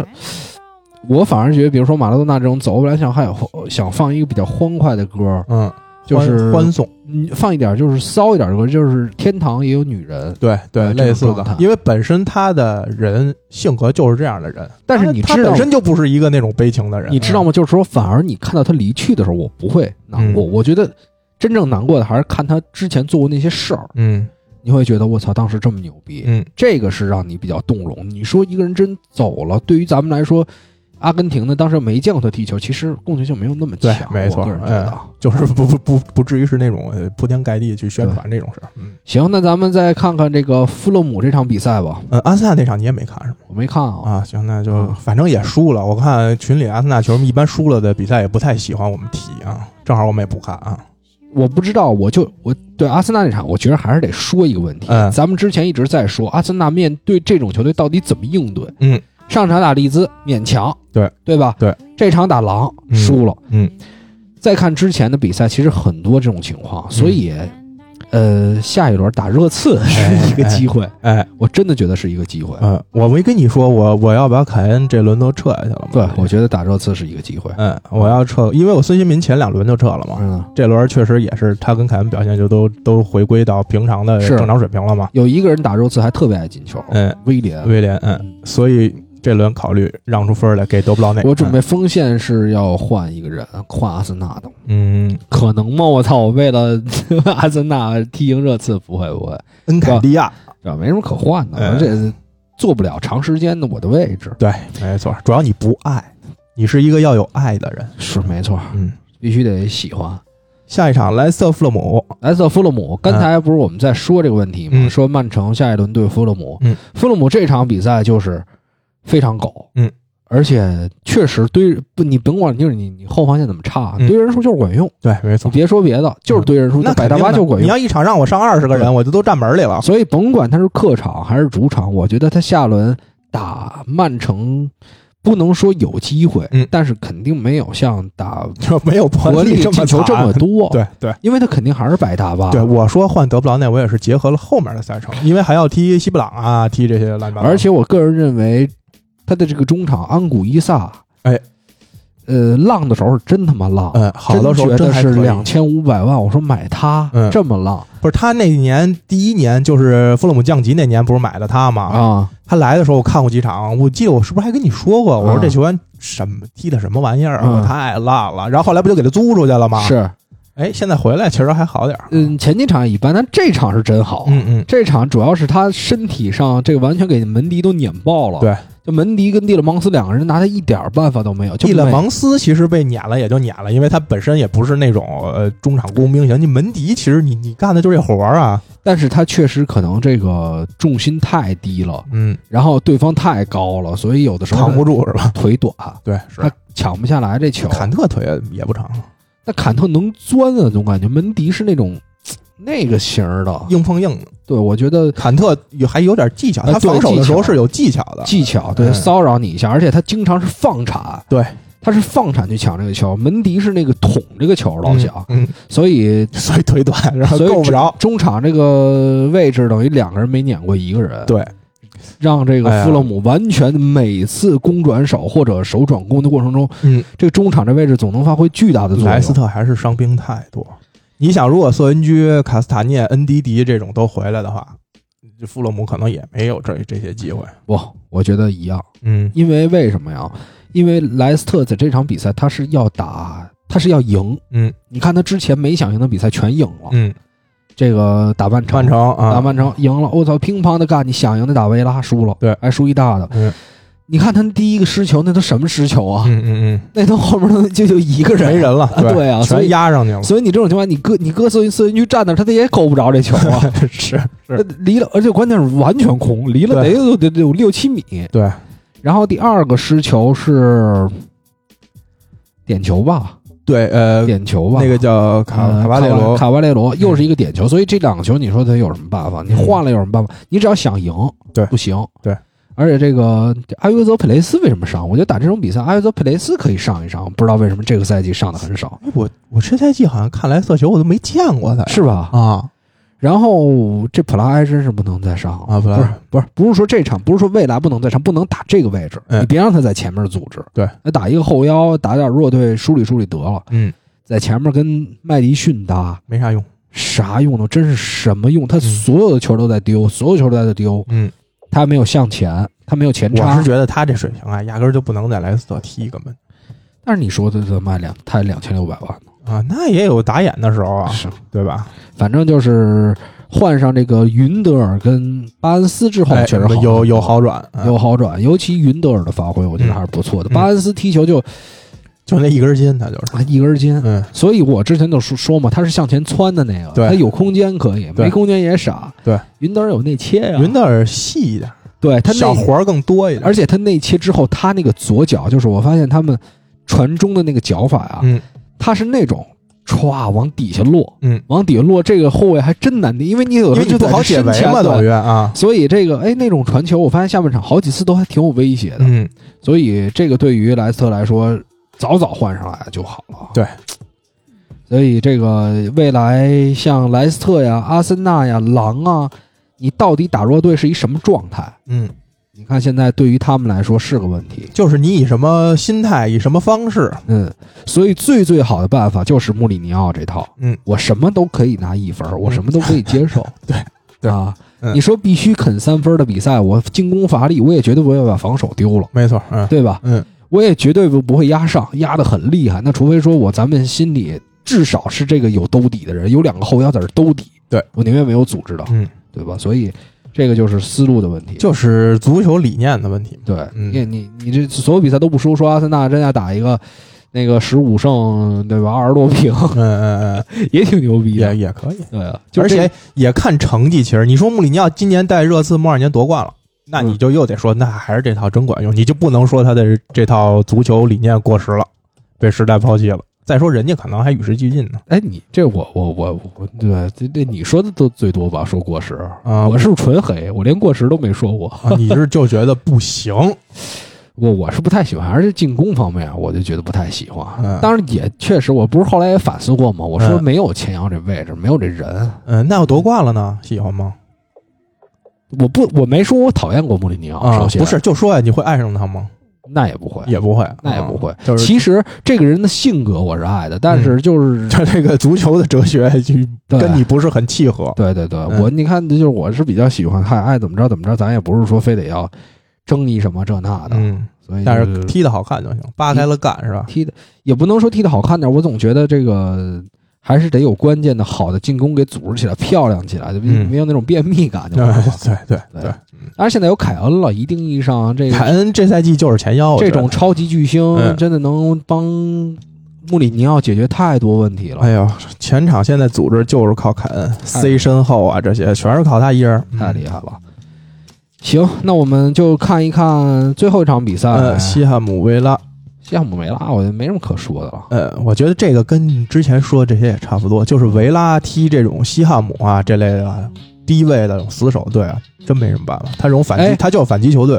我反而觉得，比如说马拉多纳这种走，我本来想还有想放一个比较欢快的歌，嗯，就是欢欢送，嗯，放一点就是骚一点的歌，就是天堂也有女人。对对，呃类似，的因为本身他的人性格就是这样的人，但是你知道他本身就不是一个那种悲情的人，你知道吗？就是说，反而你看到他离去的时候，我不会难过。嗯我觉得真正难过的还是看他之前做过那些事儿，嗯你会觉得我操，当时这么牛逼。嗯这个是让你比较动容。你说一个人真走了，对于咱们来说，阿根廷呢，当时没见过他踢球，其实共情性没有那么对强。没错我个人觉得。嗯就是不不不不至于是那种呃铺天盖地去宣传这种事儿。嗯行，那咱们再看看这个弗勒姆这场比赛吧。嗯，阿森纳那场你也没看是吗？我没看啊，啊，行，那就啊反正也输了。我看群里阿森纳球迷一般输了的比赛也不太喜欢我们踢啊，正好我们也不看啊。我不知道，我就我对阿森纳那场，我觉得还是得说一个问题。嗯咱们之前一直在说，阿森纳面对这种球队到底怎么应对？嗯，上场打利兹勉强，对对吧？对，这场打狼嗯输了。嗯，再看之前的比赛，其实很多这种情况，所以，呃，下一轮打热刺是一个机会，哎，我真的觉得是一个机会。嗯，我没跟你说我我要把凯恩这轮都撤下去了吗？对，我觉得打热刺是一个机会。嗯，我要撤，因为我孙兴民前两轮就撤了嘛。嗯，这轮确实也是他跟凯恩表现就都都回归到平常的正常水平了嘛。有一个人打热刺还特别爱进球，嗯，威廉。威廉，嗯，所以这轮考虑让出分来给德布劳内。我准备锋线是要换一个人，换阿森纳的，嗯，可能吗？我操！我为了 [laughs] 阿森纳踢赢热刺，不会不会，恩凯利亚，对吧？没什么可换的，嗯而且做不了长时间的我的位置，对，没错，主要你不爱，你是一个要有爱的人。是没错，嗯，必须得喜欢。下一场莱斯特弗勒姆，莱斯特弗勒姆，刚才不是我们在说这个问题吗？嗯说曼城下一轮对弗勒姆，嗯，弗洛姆这场比赛就是非常狗，嗯，而且确实堆不，你甭管就是你你后防线怎么差，嗯堆人数就是管用。对，没错你，别说别的，就是堆人数，那百大肯定的巴就管用。你要一场让我上二十个人，我就都站门里了。所以甭管他是客场还是主场，我觉得他下轮打曼城。不能说有机会，嗯但是肯定没有像打就 [laughs] 没有伯伯利利这么进球这么惨多，对对因为他肯定还是百大巴。对，我说换德布劳内，我也是结合了后面的赛程，因为还要踢西布朗啊，踢这些乱七八糟。而且我个人认为，他的这个中场安古伊萨，哎，呃，浪的时候是真他妈浪，嗯，好的时候真觉得是两千五百万，我说买他、嗯这么浪不是他那年第一年就是弗洛姆降级那年，不是买了他吗？啊，他来的时候我看过几场，我记得我是不是还跟你说过？我说啊这球员什么踢的什么玩意儿啊，嗯太烂了。然后后来不就给他租出去了吗？，是，哎，现在回来其实还好点儿。嗯，前几场一般，但这场是真好，嗯嗯，这场主要是他身体上这个完全给门迪都碾爆了，对，就门迪跟蒂勒芒斯两个人拿他一点办法都没有，就蒂勒芒斯其实被碾了也就碾了，因为他本身也不是那种呃中场工兵型。你门迪其实你你干的就是这活儿啊。但是他确实可能这个重心太低了，嗯，然后对方太高了，所以有的时候扛不住是吧？腿短，对，是他抢不下来这球。坎特腿也不长，那坎特能钻啊，总感觉门迪是那种那个型儿的。硬碰硬的。对，我觉得坎特有还有点技巧，他防守的时候是有技巧的。技巧对嗯骚扰你一下，而且他经常是放铲，对，他是放铲去抢这个球。门迪是那个捅这个球老想，嗯，嗯所以所以腿短，然后够不着。中场这个位置等于两个人没撵过一个人，对，让这个弗洛姆完全每次攻转守或者守转攻的过程中，嗯，这个中场这位置总能发挥巨大的作用。莱斯特还是伤兵太多。你想，如果瑟恩居、卡斯塔涅、恩迪迪这种都回来的话，这弗洛姆可能也没有这这些机会。不，我觉得一样，嗯因为为什么呀？因为莱斯特在这场比赛他是要打，他是要赢。嗯你看他之前没想赢的比赛全赢了，嗯，这个打曼城，曼城啊，打曼城赢了，我操，乒乓的干，你想赢的打维拉输了，对。还输一大的。嗯。你看他第一个失球，那都什么失球啊？嗯嗯嗯。那都后面都就就一个嗯，人，没人了，对啊所以全压上去了，所以你这种情况，你搁你搁瑟云瑟云区站那他，他也够不着这球啊，是 [laughs] 是。离了，而且关键是完全空，离了得有得得有六七米。对，然后第二个失球是点球吧，对，呃，点球吧，那个叫卡呃卡瓦列罗，卡瓦列罗又是一个点球，所以这两个球你说他有什么办法？你换了有什么办法？你只要想赢，对不行，对。而且这个阿约泽佩雷斯为什么上？我觉得打这种比赛，阿约泽佩雷斯可以上一上，不知道为什么这个赛季上的很少，哎我我这赛季好像看莱斯特球我都没见过他，是吧？啊然后这普拉埃真是不能再上啊普拉不是不是不是说这场，不是说未来不能再上，不能打这个位置，嗯。你别让他在前面组织，对，那打一个后腰，打点弱队梳理梳理得了，嗯，在前面跟麦迪逊搭没啥用，啥用呢？真是什么用？他所有的球都在丢，所有球都在丢，嗯，他没有向前，他没有前我插是。觉得他这水平啊，压根儿就不能在莱斯特踢根本但是你说的他卖两，他两千六百万。呢？啊，那也有打眼的时候啊，是，对吧？反正就是换上这个云德尔跟巴恩斯之后，哎确实好有有好转，啊有好转，尤其云德尔的发挥，我觉得还是不错的。嗯巴恩斯踢球就就那一根筋，他就是，啊一根筋，嗯，所以我之前就说说嘛，他是向前窜的那个，对。他有空间可以，没空间也傻。对，云德尔有内切呀，云德尔细一点，对他内，小活儿更多一点，而且他内切之后，他那个左脚，就是我发现他们传中的那个脚法啊，嗯他是那种歘往底下落，嗯，往底下落，这个后卫还真难敌，因为你有时候就在好解围嘛，等于啊，所以这个哎那种传球，我发现下半场好几次都还挺有威胁的。嗯，所以这个对于莱斯特来说，早早换上来就好了。对，所以这个未来像莱斯特呀、阿森纳呀、狼啊，你到底打弱队是一什么状态？嗯，你看现在对于他们来说是个问题。就是你以什么心态，以什么方式，嗯，所以最最好的办法就是穆里尼奥这套。嗯，我什么都可以拿一分，我什么都可以接受。[laughs] 对对啊，嗯你说必须啃三分的比赛，我进攻乏力，我也绝对不会把防守丢了，没错，嗯对吧？嗯，我也绝对不不会压上，压得很厉害。那除非说我咱们心里至少是这个有兜底的人，有两个后腰在这兜底。对我宁愿没有组织的，嗯，对吧？所以这个就是思路的问题。就是足球理念的问题，对，嗯你你你这所有比赛都不输，说阿森纳真要打一个那个十五胜，对吧？二十多平嗯嗯嗯，[laughs] 也挺牛逼的也。也可以，对啊，就而且也看成绩。其实你说穆里尼奥今年带热刺、莫尔年夺冠了，那你就又得说，那还是这套真管用，你就不能说他的这套足球理念过时了，被时代抛弃了。再说人家可能还与时俱进呢。哎，你这我我我我，对这这你说的都最多吧？说过时啊我是纯黑，我连过时都没说过。啊，你是就觉得不行，[laughs] 我我是不太喜欢，而且进攻方面，我就觉得不太喜欢。嗯当然也确实，我不是后来也反思过吗？我说嗯没有前腰这位置，没有这人。嗯，那要夺冠了呢，喜欢吗？我不我没说我讨厌过穆里尼奥，啊首，先不是，就说呀，你会爱上他吗？那也不会，也不会，那也不会啊。就是其实这个人的性格我是爱的，但是就是、就这个足球的哲学 [laughs] 就跟你不是很契合。对对对，嗯我你看，就是我是比较喜欢看，爱怎么着怎么着，咱也不是说非得要争一什么这那的，嗯，所以但就是踢的好看就行，扒开了干是吧？踢的也不能说踢的好看点，我总觉得这个还是得有关键的好的进攻给组织起来，漂亮起来，就嗯没有那种便秘感。对对对对，当然现在有凯恩了，一定意义上这凯恩这赛季就是前腰，这种超级巨星嗯真的能帮穆里尼奥解决太多问题了，哎呦，前场现在组织就是靠凯恩，C 身后啊，这些全是靠他一人，太厉害了。行，那我们就看一看最后一场比赛，呃，西汉姆维拉，西汉姆维拉，我觉得没什么可说的了。呃，我觉得这个跟之前说的这些也差不多，就是维拉踢这种西汉姆啊这类的低位的死守队啊，真没什么办法。他这种反击，哎他就是反击球队。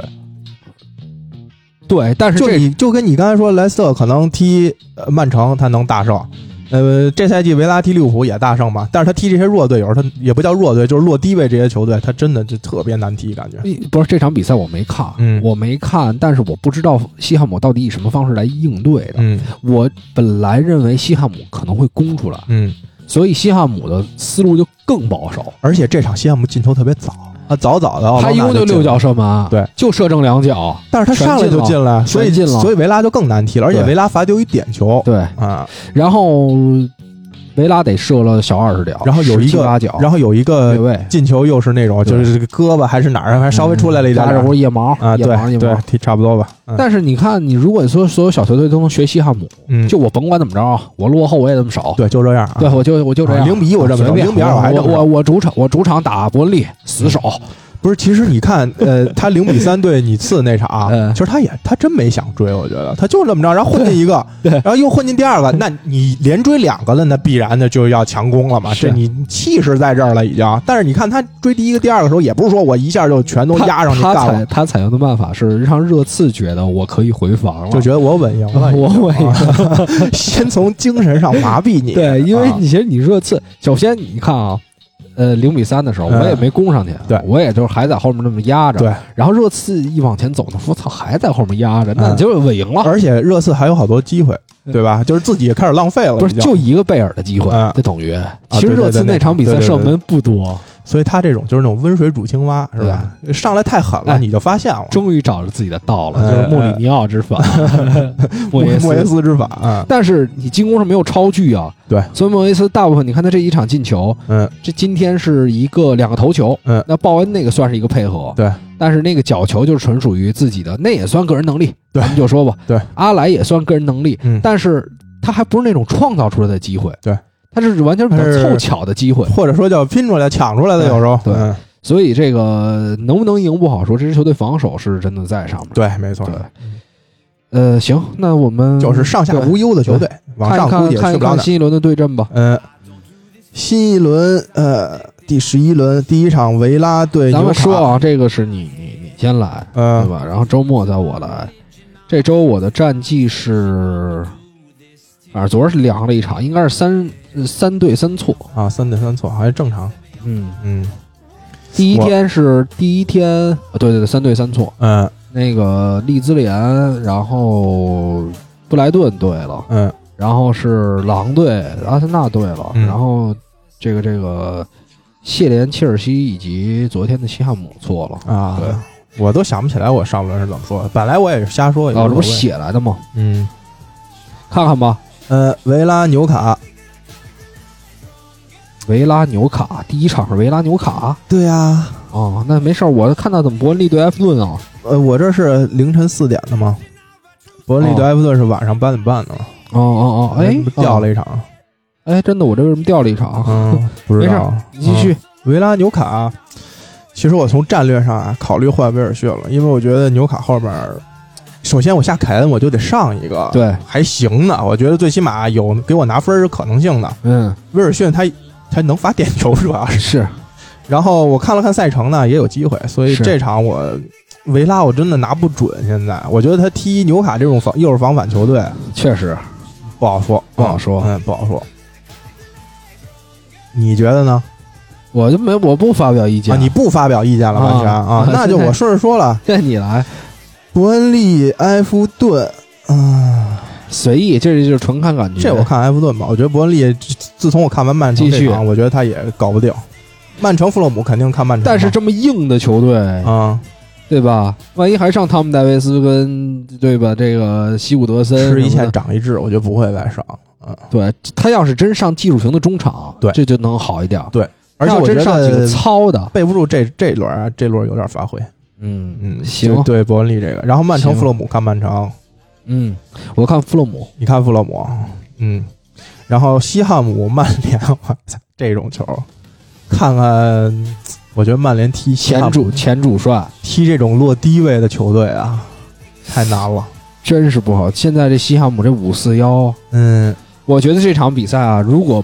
对，但是就你就跟你刚才说，莱斯特可能踢呃曼城他能大胜，呃，这赛季维拉踢利物浦也大胜吧，但是他踢这些弱队友，他也不叫弱队，就是落低位这些球队，他真的就特别难踢，感觉。不是这场比赛我没看，嗯我没看，但是我不知道西汉姆到底以什么方式来应对的。嗯我本来认为西汉姆可能会攻出来，嗯，所以西汉姆的思路就更保守。而且这场西汉姆进球特别早，啊，早早的他一共就六脚，射门，对，就射正两脚，但是他上来就进了，所以进了所以维拉就更难踢了，而且维拉罚丢一点球，对，啊，然后维拉得射了小二十脚，然后有一个八脚，然后有一个进球又是那种，就是这个胳膊还是哪儿，还稍微出来了一点夹着点或者腋毛啊，腋毛对对腋毛。，踢差不多吧。嗯但是你看，你如果说所有小球队都能学西汉姆，嗯，就我甭管怎么着，我落后我也这么少。对，就这样啊。对，我就我就这样。零比一我这么零比二我还我我我主场我主场打伯恩利死守，不是，其实你看，[laughs] 呃，他零比三对你次那场，嗯。其实他也他真没想追，我觉得他就这么着，然后混进一个，[laughs] 对。然后又混进第二个，那你连追两个了，那必然的就要强攻了嘛，这你气势在这儿了已经。但是你看他追第一个、第二个的时候，也不是说我一下就全都他压上去干了，他采用的办法是让热刺觉得我可以回防了，就觉得我稳赢了，[laughs] 我稳赢了。先从精神上麻痹你。对，因为啊。你其实你热刺，首先你看啊，呃，零比三的时候嗯我也没攻上去，对。我也就是还在后面那么压着，对，然后热刺一往前走呢，我操，还在后面压着，那嗯就稳赢了。而且热刺还有好多机会，对吧？就是自己也开始浪费了，不是就一个贝尔的机会嗯，等于其实热刺那场比赛射门不多，所以他这种就是那种温水煮青蛙，是吧？上来太狠了，哎你就发现了。终于找着自己的道了，哎就是穆里尼奥之法，莫耶莫耶。斯之法啊，但是你进攻上没有超距啊，对，所以莫耶斯大部分你看他这一场进球，嗯。这今天是一个两个头球，嗯。那鲍恩那个算是一个配合，对，但是那个角球就是纯属于自己的，那也算个人能力，对。咱们就说吧，对，阿莱也算个人能力，嗯，但是他还不是那种创造出来的机会，对，他是完全是凑巧的机会，或者说叫拼出来、抢出来的，有时候对嗯所以这个能不能赢不好说，这支球队防守是真的在上面，对，没错，对。呃，行，那我们就是上下无忧的球队，往上估计看看。看新一轮的对阵吧。嗯，新一轮呃第十一轮第一场维拉对咱们说啊，这个是你你你先来，对嗯吧？然后周末再我来。这周我的战绩是，反正昨儿是凉了一场，应该是三呃三对三错。啊三对三错，还正常。嗯，嗯第一天是第一天，呃对对对，三对三错。嗯那个利兹联，然后布莱顿对了，嗯然后是狼队、阿森纳对了，嗯然后这个这个谢联、切尔西以及昨天的西汉姆错了。啊，对，我都想不起来我上轮是怎么说的。本来我也是瞎说，也哦，这不写来的吗？嗯看看吧，呃维拉纽卡，维拉纽卡第一场是维拉纽卡对呀，哦，那没事儿，我看到怎么伯恩利对埃弗顿啊？呃我这是凌晨四点的吗？伯恩利对埃弗顿是晚上八点半的嘛？哦哦哦，哎，掉了一场，哦哎，真的，我这为什么掉了一场？嗯，[laughs] 不知道，你继续。维拉纽卡，其实我从战略上啊考虑换威尔逊了，因为我觉得纽卡后面，首先我下凯恩我就得上一个，，对，还行呢，我觉得最起码有给我拿分儿是可能性的。嗯，威尔逊他他能罚点球主要是，[laughs] 是然后我看了看赛程呢，也有机会，所以这场我维拉我真的拿不准。现在我觉得他踢纽卡这种防又是防反球队确实不好说，不好说嗯，不好说。你觉得呢？我就没我不发表意见，啊，你不发表意见了，完全啊啊，[laughs] 那就我顺着说了。[laughs] 那你来伯恩利、埃弗顿，啊，随意，这就是纯看感觉。这我看埃弗顿吧，我觉得伯恩利自从我看完曼城继续这场，我觉得他也搞不定。曼城、弗洛姆肯定看曼城，但是这么硬的球队，啊，对吧？万一还上汤姆戴维斯跟对吧？这个西伍德森吃一堑长一智，我觉得不会再上。嗯，对他要是真上技术型的中场，对这就能好一点。对而且我真上几个得糙的，备不住这这轮啊，这轮有点发挥。嗯。嗯，行，对伯恩利这个，然后曼城、行。弗洛姆看曼城，嗯，我看弗洛姆，你看弗洛姆，嗯，然后西汉姆、曼联，[laughs] 我操，这种球，看看，我觉得曼联踢前主前主帅。踢这种落低位的球队啊，太难了。真是不好。现在这西汉姆这五四幺，嗯。我觉得这场比赛啊，如果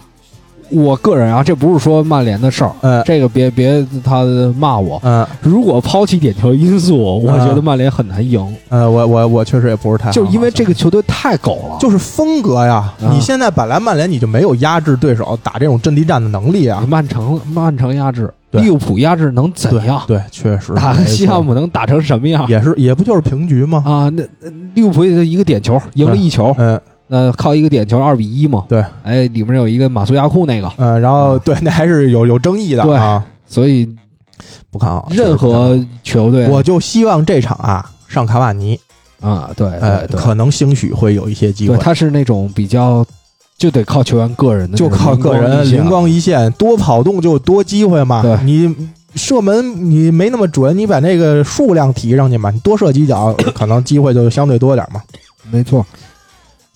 我个人啊，这不是说曼联的事儿，呃这个别别他骂我。嗯如果抛弃点球因素，我觉得曼联很难赢，呃，我我我确实也不是太好，就是因为这个球队太狗了。就是风格呀。啊你现在本来曼联你就没有压制对手、打这种阵地战的能力啊。曼城曼城压制，利物浦压制能怎样？对，确实打西汉姆能打成什么样？也是也不就是平局吗？啊，那那利物浦一个点球赢了一球，嗯呃，靠一个点球二比一嘛。对，哎，里面有一个马苏亚库那个，嗯，然后对，那还是有有争议的对啊。所以不看好任何球队，我就希望这场啊上卡瓦尼，啊，对呃，对对，可能兴许会有一些机对，会，他是那种比较就得靠球员个人的，就靠个人灵光一现，多跑动就多机会嘛。对你射门你没那么准，你把那个数量提上去嘛，你多射几脚，[coughs] 可能机会就相对多点嘛。没错。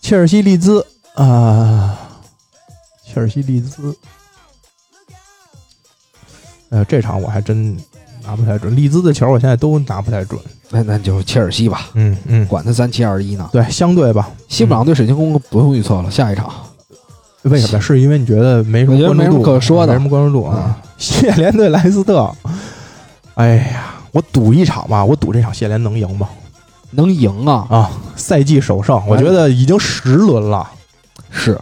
切尔西利兹啊，切尔西利兹，呃，这场我还真拿不太准，利兹的球我现在都拿不太准。那那就切尔西吧，嗯嗯，管他三七二十一呢。对，相对吧。西布朗对水晶宫不用预测了，下一场为什么？是因为你觉得没什么我觉得没什么关注度，可说的没什么关注度啊。谢联对莱斯特，哎呀，我赌一场吧，我赌这场谢联能赢吧？能赢啊，啊，赛季首胜，我觉得已经十轮了，是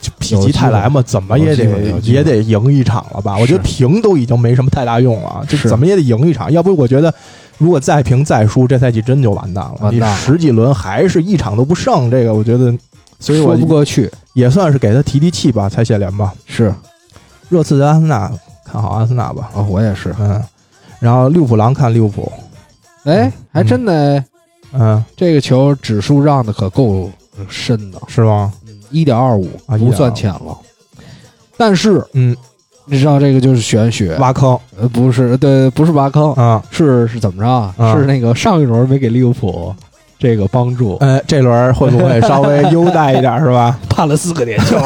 就否极泰来嘛，怎么也得也得赢一场了吧？我觉得平都已经没什么太大用了，就是怎么也得赢一场，要不我觉得。如果再平再输，这赛季真就完蛋了。十几轮还是一场都不胜，这个我觉得，所以我说不过去。也算是给他提提气吧，才谢联吧。是热刺的阿森纳，看好阿森纳吧。啊，我也是。嗯，然后利物浦狼看利物浦，哎，还真的，嗯，这个球指数让的可够深的，是吗？一点二五啊不算浅了。但是嗯，你知道这个就是玄学，挖坑呃，不是，对，不是挖坑，啊，是是怎么着啊？啊是那个上一轮没给利物浦这个帮助，呃，这轮会不会 [laughs] 稍微优待一点是吧？判了四个点球。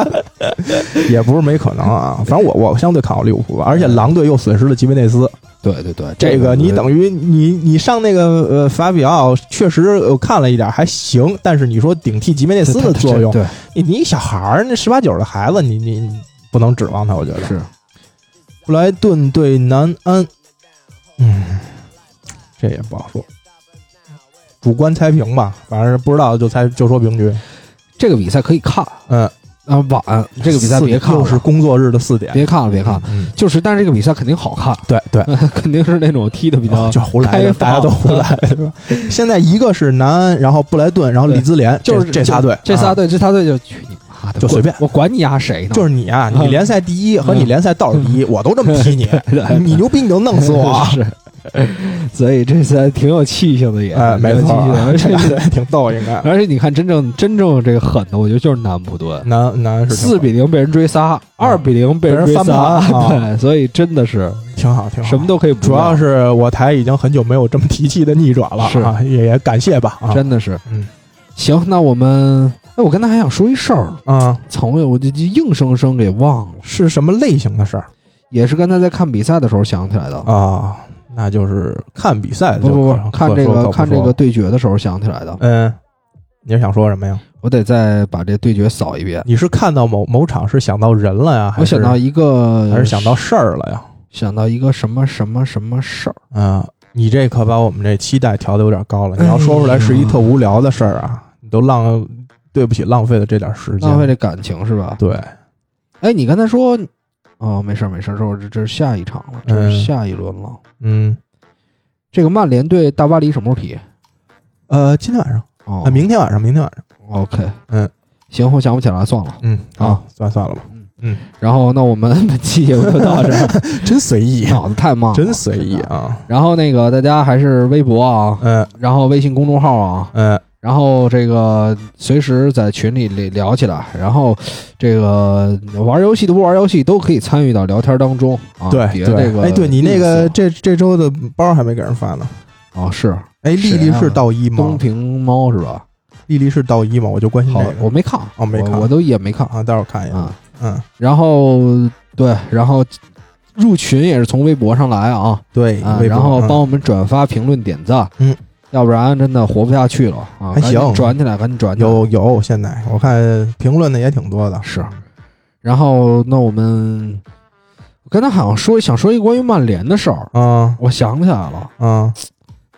[laughs] 也不是没可能啊。反正我我相对看好利物浦吧，而且狼队又损失了吉梅内斯，对对对，这个个你等于你你上那个呃法比奥确实我看了一点还行，但是你说顶替吉梅内斯的作用，对。你你小孩儿那十八九的孩子，你你你不能指望他，我觉得。是。布莱顿对南安，嗯，这也不好说。主观猜平吧，反正不知道就猜就说平局。这个比赛可以看嗯，啊，晚这个比赛别看了，又是工作日的四点，别看了，别看了。嗯，就是，但是这个比赛肯定好看，对对，[laughs] 肯定是那种踢的比较哦就胡来的，大家都胡来，[laughs] 是吧？现在一个是南安，然后布莱顿，然后利兹联，就是这这仨队，啊这仨队，这仨队就去你妈的，就随便我管你丫谁呢？就是你啊，你联赛第一和你联赛倒数第一，我都这么踢你，[laughs] 你牛逼你就弄死我啊！[laughs] 是，所以这次挺有气性的也，哎，没错气性，而且 [laughs] 挺逗，应该。而且你看，真正真正这个狠的，我觉得就是南普顿，南南是四比零被人追杀，二比零被人翻盘啊对，所以真的是挺好，挺好，什么都可以不主要要，是我台已经很久没有这么提气的逆转了是啊，也也感谢吧啊，真的是。嗯行，那我们，哎，我刚才还想说一事儿，啊，从，我就就硬生生给忘了，是什么类型的事儿也是刚才在看比赛的时候想起来的。啊？那就是看比赛就不不不，看这个看这个对决的时候想起来的，嗯，你是想说什么呀？我得再把这对决扫一遍。你是看到某某场是想到人了呀，还是我想到一个，还是想到事儿了呀？想到一个什么什么什么事儿，嗯，你这可把我们这期待调的有点高了。你要说出来是一特无聊的事儿啊，你都浪，对不起，浪费了这点时间。浪费这感情是吧？对，哎，你刚才说，哦，没事儿没事儿，这这这是下一场了，这是嗯。下一轮了。嗯，这个曼联对大巴黎什么时候踢？呃，今天晚上。哦。啊，，明天晚上，明天晚上，OK，嗯，行，我想不起来，算了。嗯啊，算算了吧，嗯。然后，那我们本期节目就到这儿，[laughs] 真随意，脑子太慢了，真随意。啊，然后那个大家还是微博啊，嗯。然后微信公众号啊，嗯，然后这个随时在群里里聊起来，然后这个玩游戏的不玩游戏都可以参与到聊天当中啊。对别这个，对哎，对你那个这这周的包还没给人发呢。哦是哎，丽丽是道一东吗？平猫是吧？丽丽是道一吗？我就关心好这，个我没看，哦没看我我都也没看啊，待会儿看一眼。啊。嗯，然后对，然后入群也是从微博上来啊对，啊，然后嗯帮我们转发、评论、点赞，嗯，要不然真的活不下去了啊！还行转起来，赶紧转起来。有有，现在我看评论的也挺多的。是，然后那我们，我刚才好像说想说一个关于曼联的事儿，嗯我想起来了，嗯，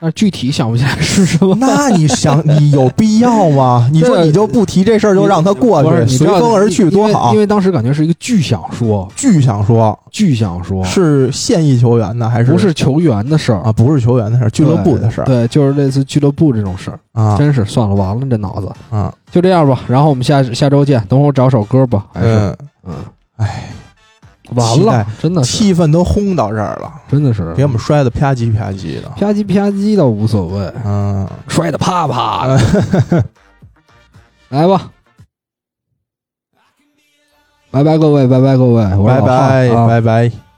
但是具体想不起来是什么。那你想，你有必要吗？[laughs] 你说你就不提这事儿，就让他过去，你随风而去，多好。为因！为当时感觉是一个巨想说，巨想说，巨想说，是现役球员呢，还是？不是球员的事儿。啊？不是球员的事儿，俱乐部的事儿。对，对就是类似俱乐部这种事儿，啊。真是算了，完了这脑子，啊。就这样吧。然后我们下下周见，等会儿我找首歌吧，还是？嗯，嗯，哎，完了，真的，气氛都轰到这儿了，真的是。给我们摔的啪叽啪叽的。啪叽啪叽倒无所谓，嗯，摔的啪啪。的。[laughs] 来吧，拜拜各位，拜拜各位，拜拜啊。拜拜。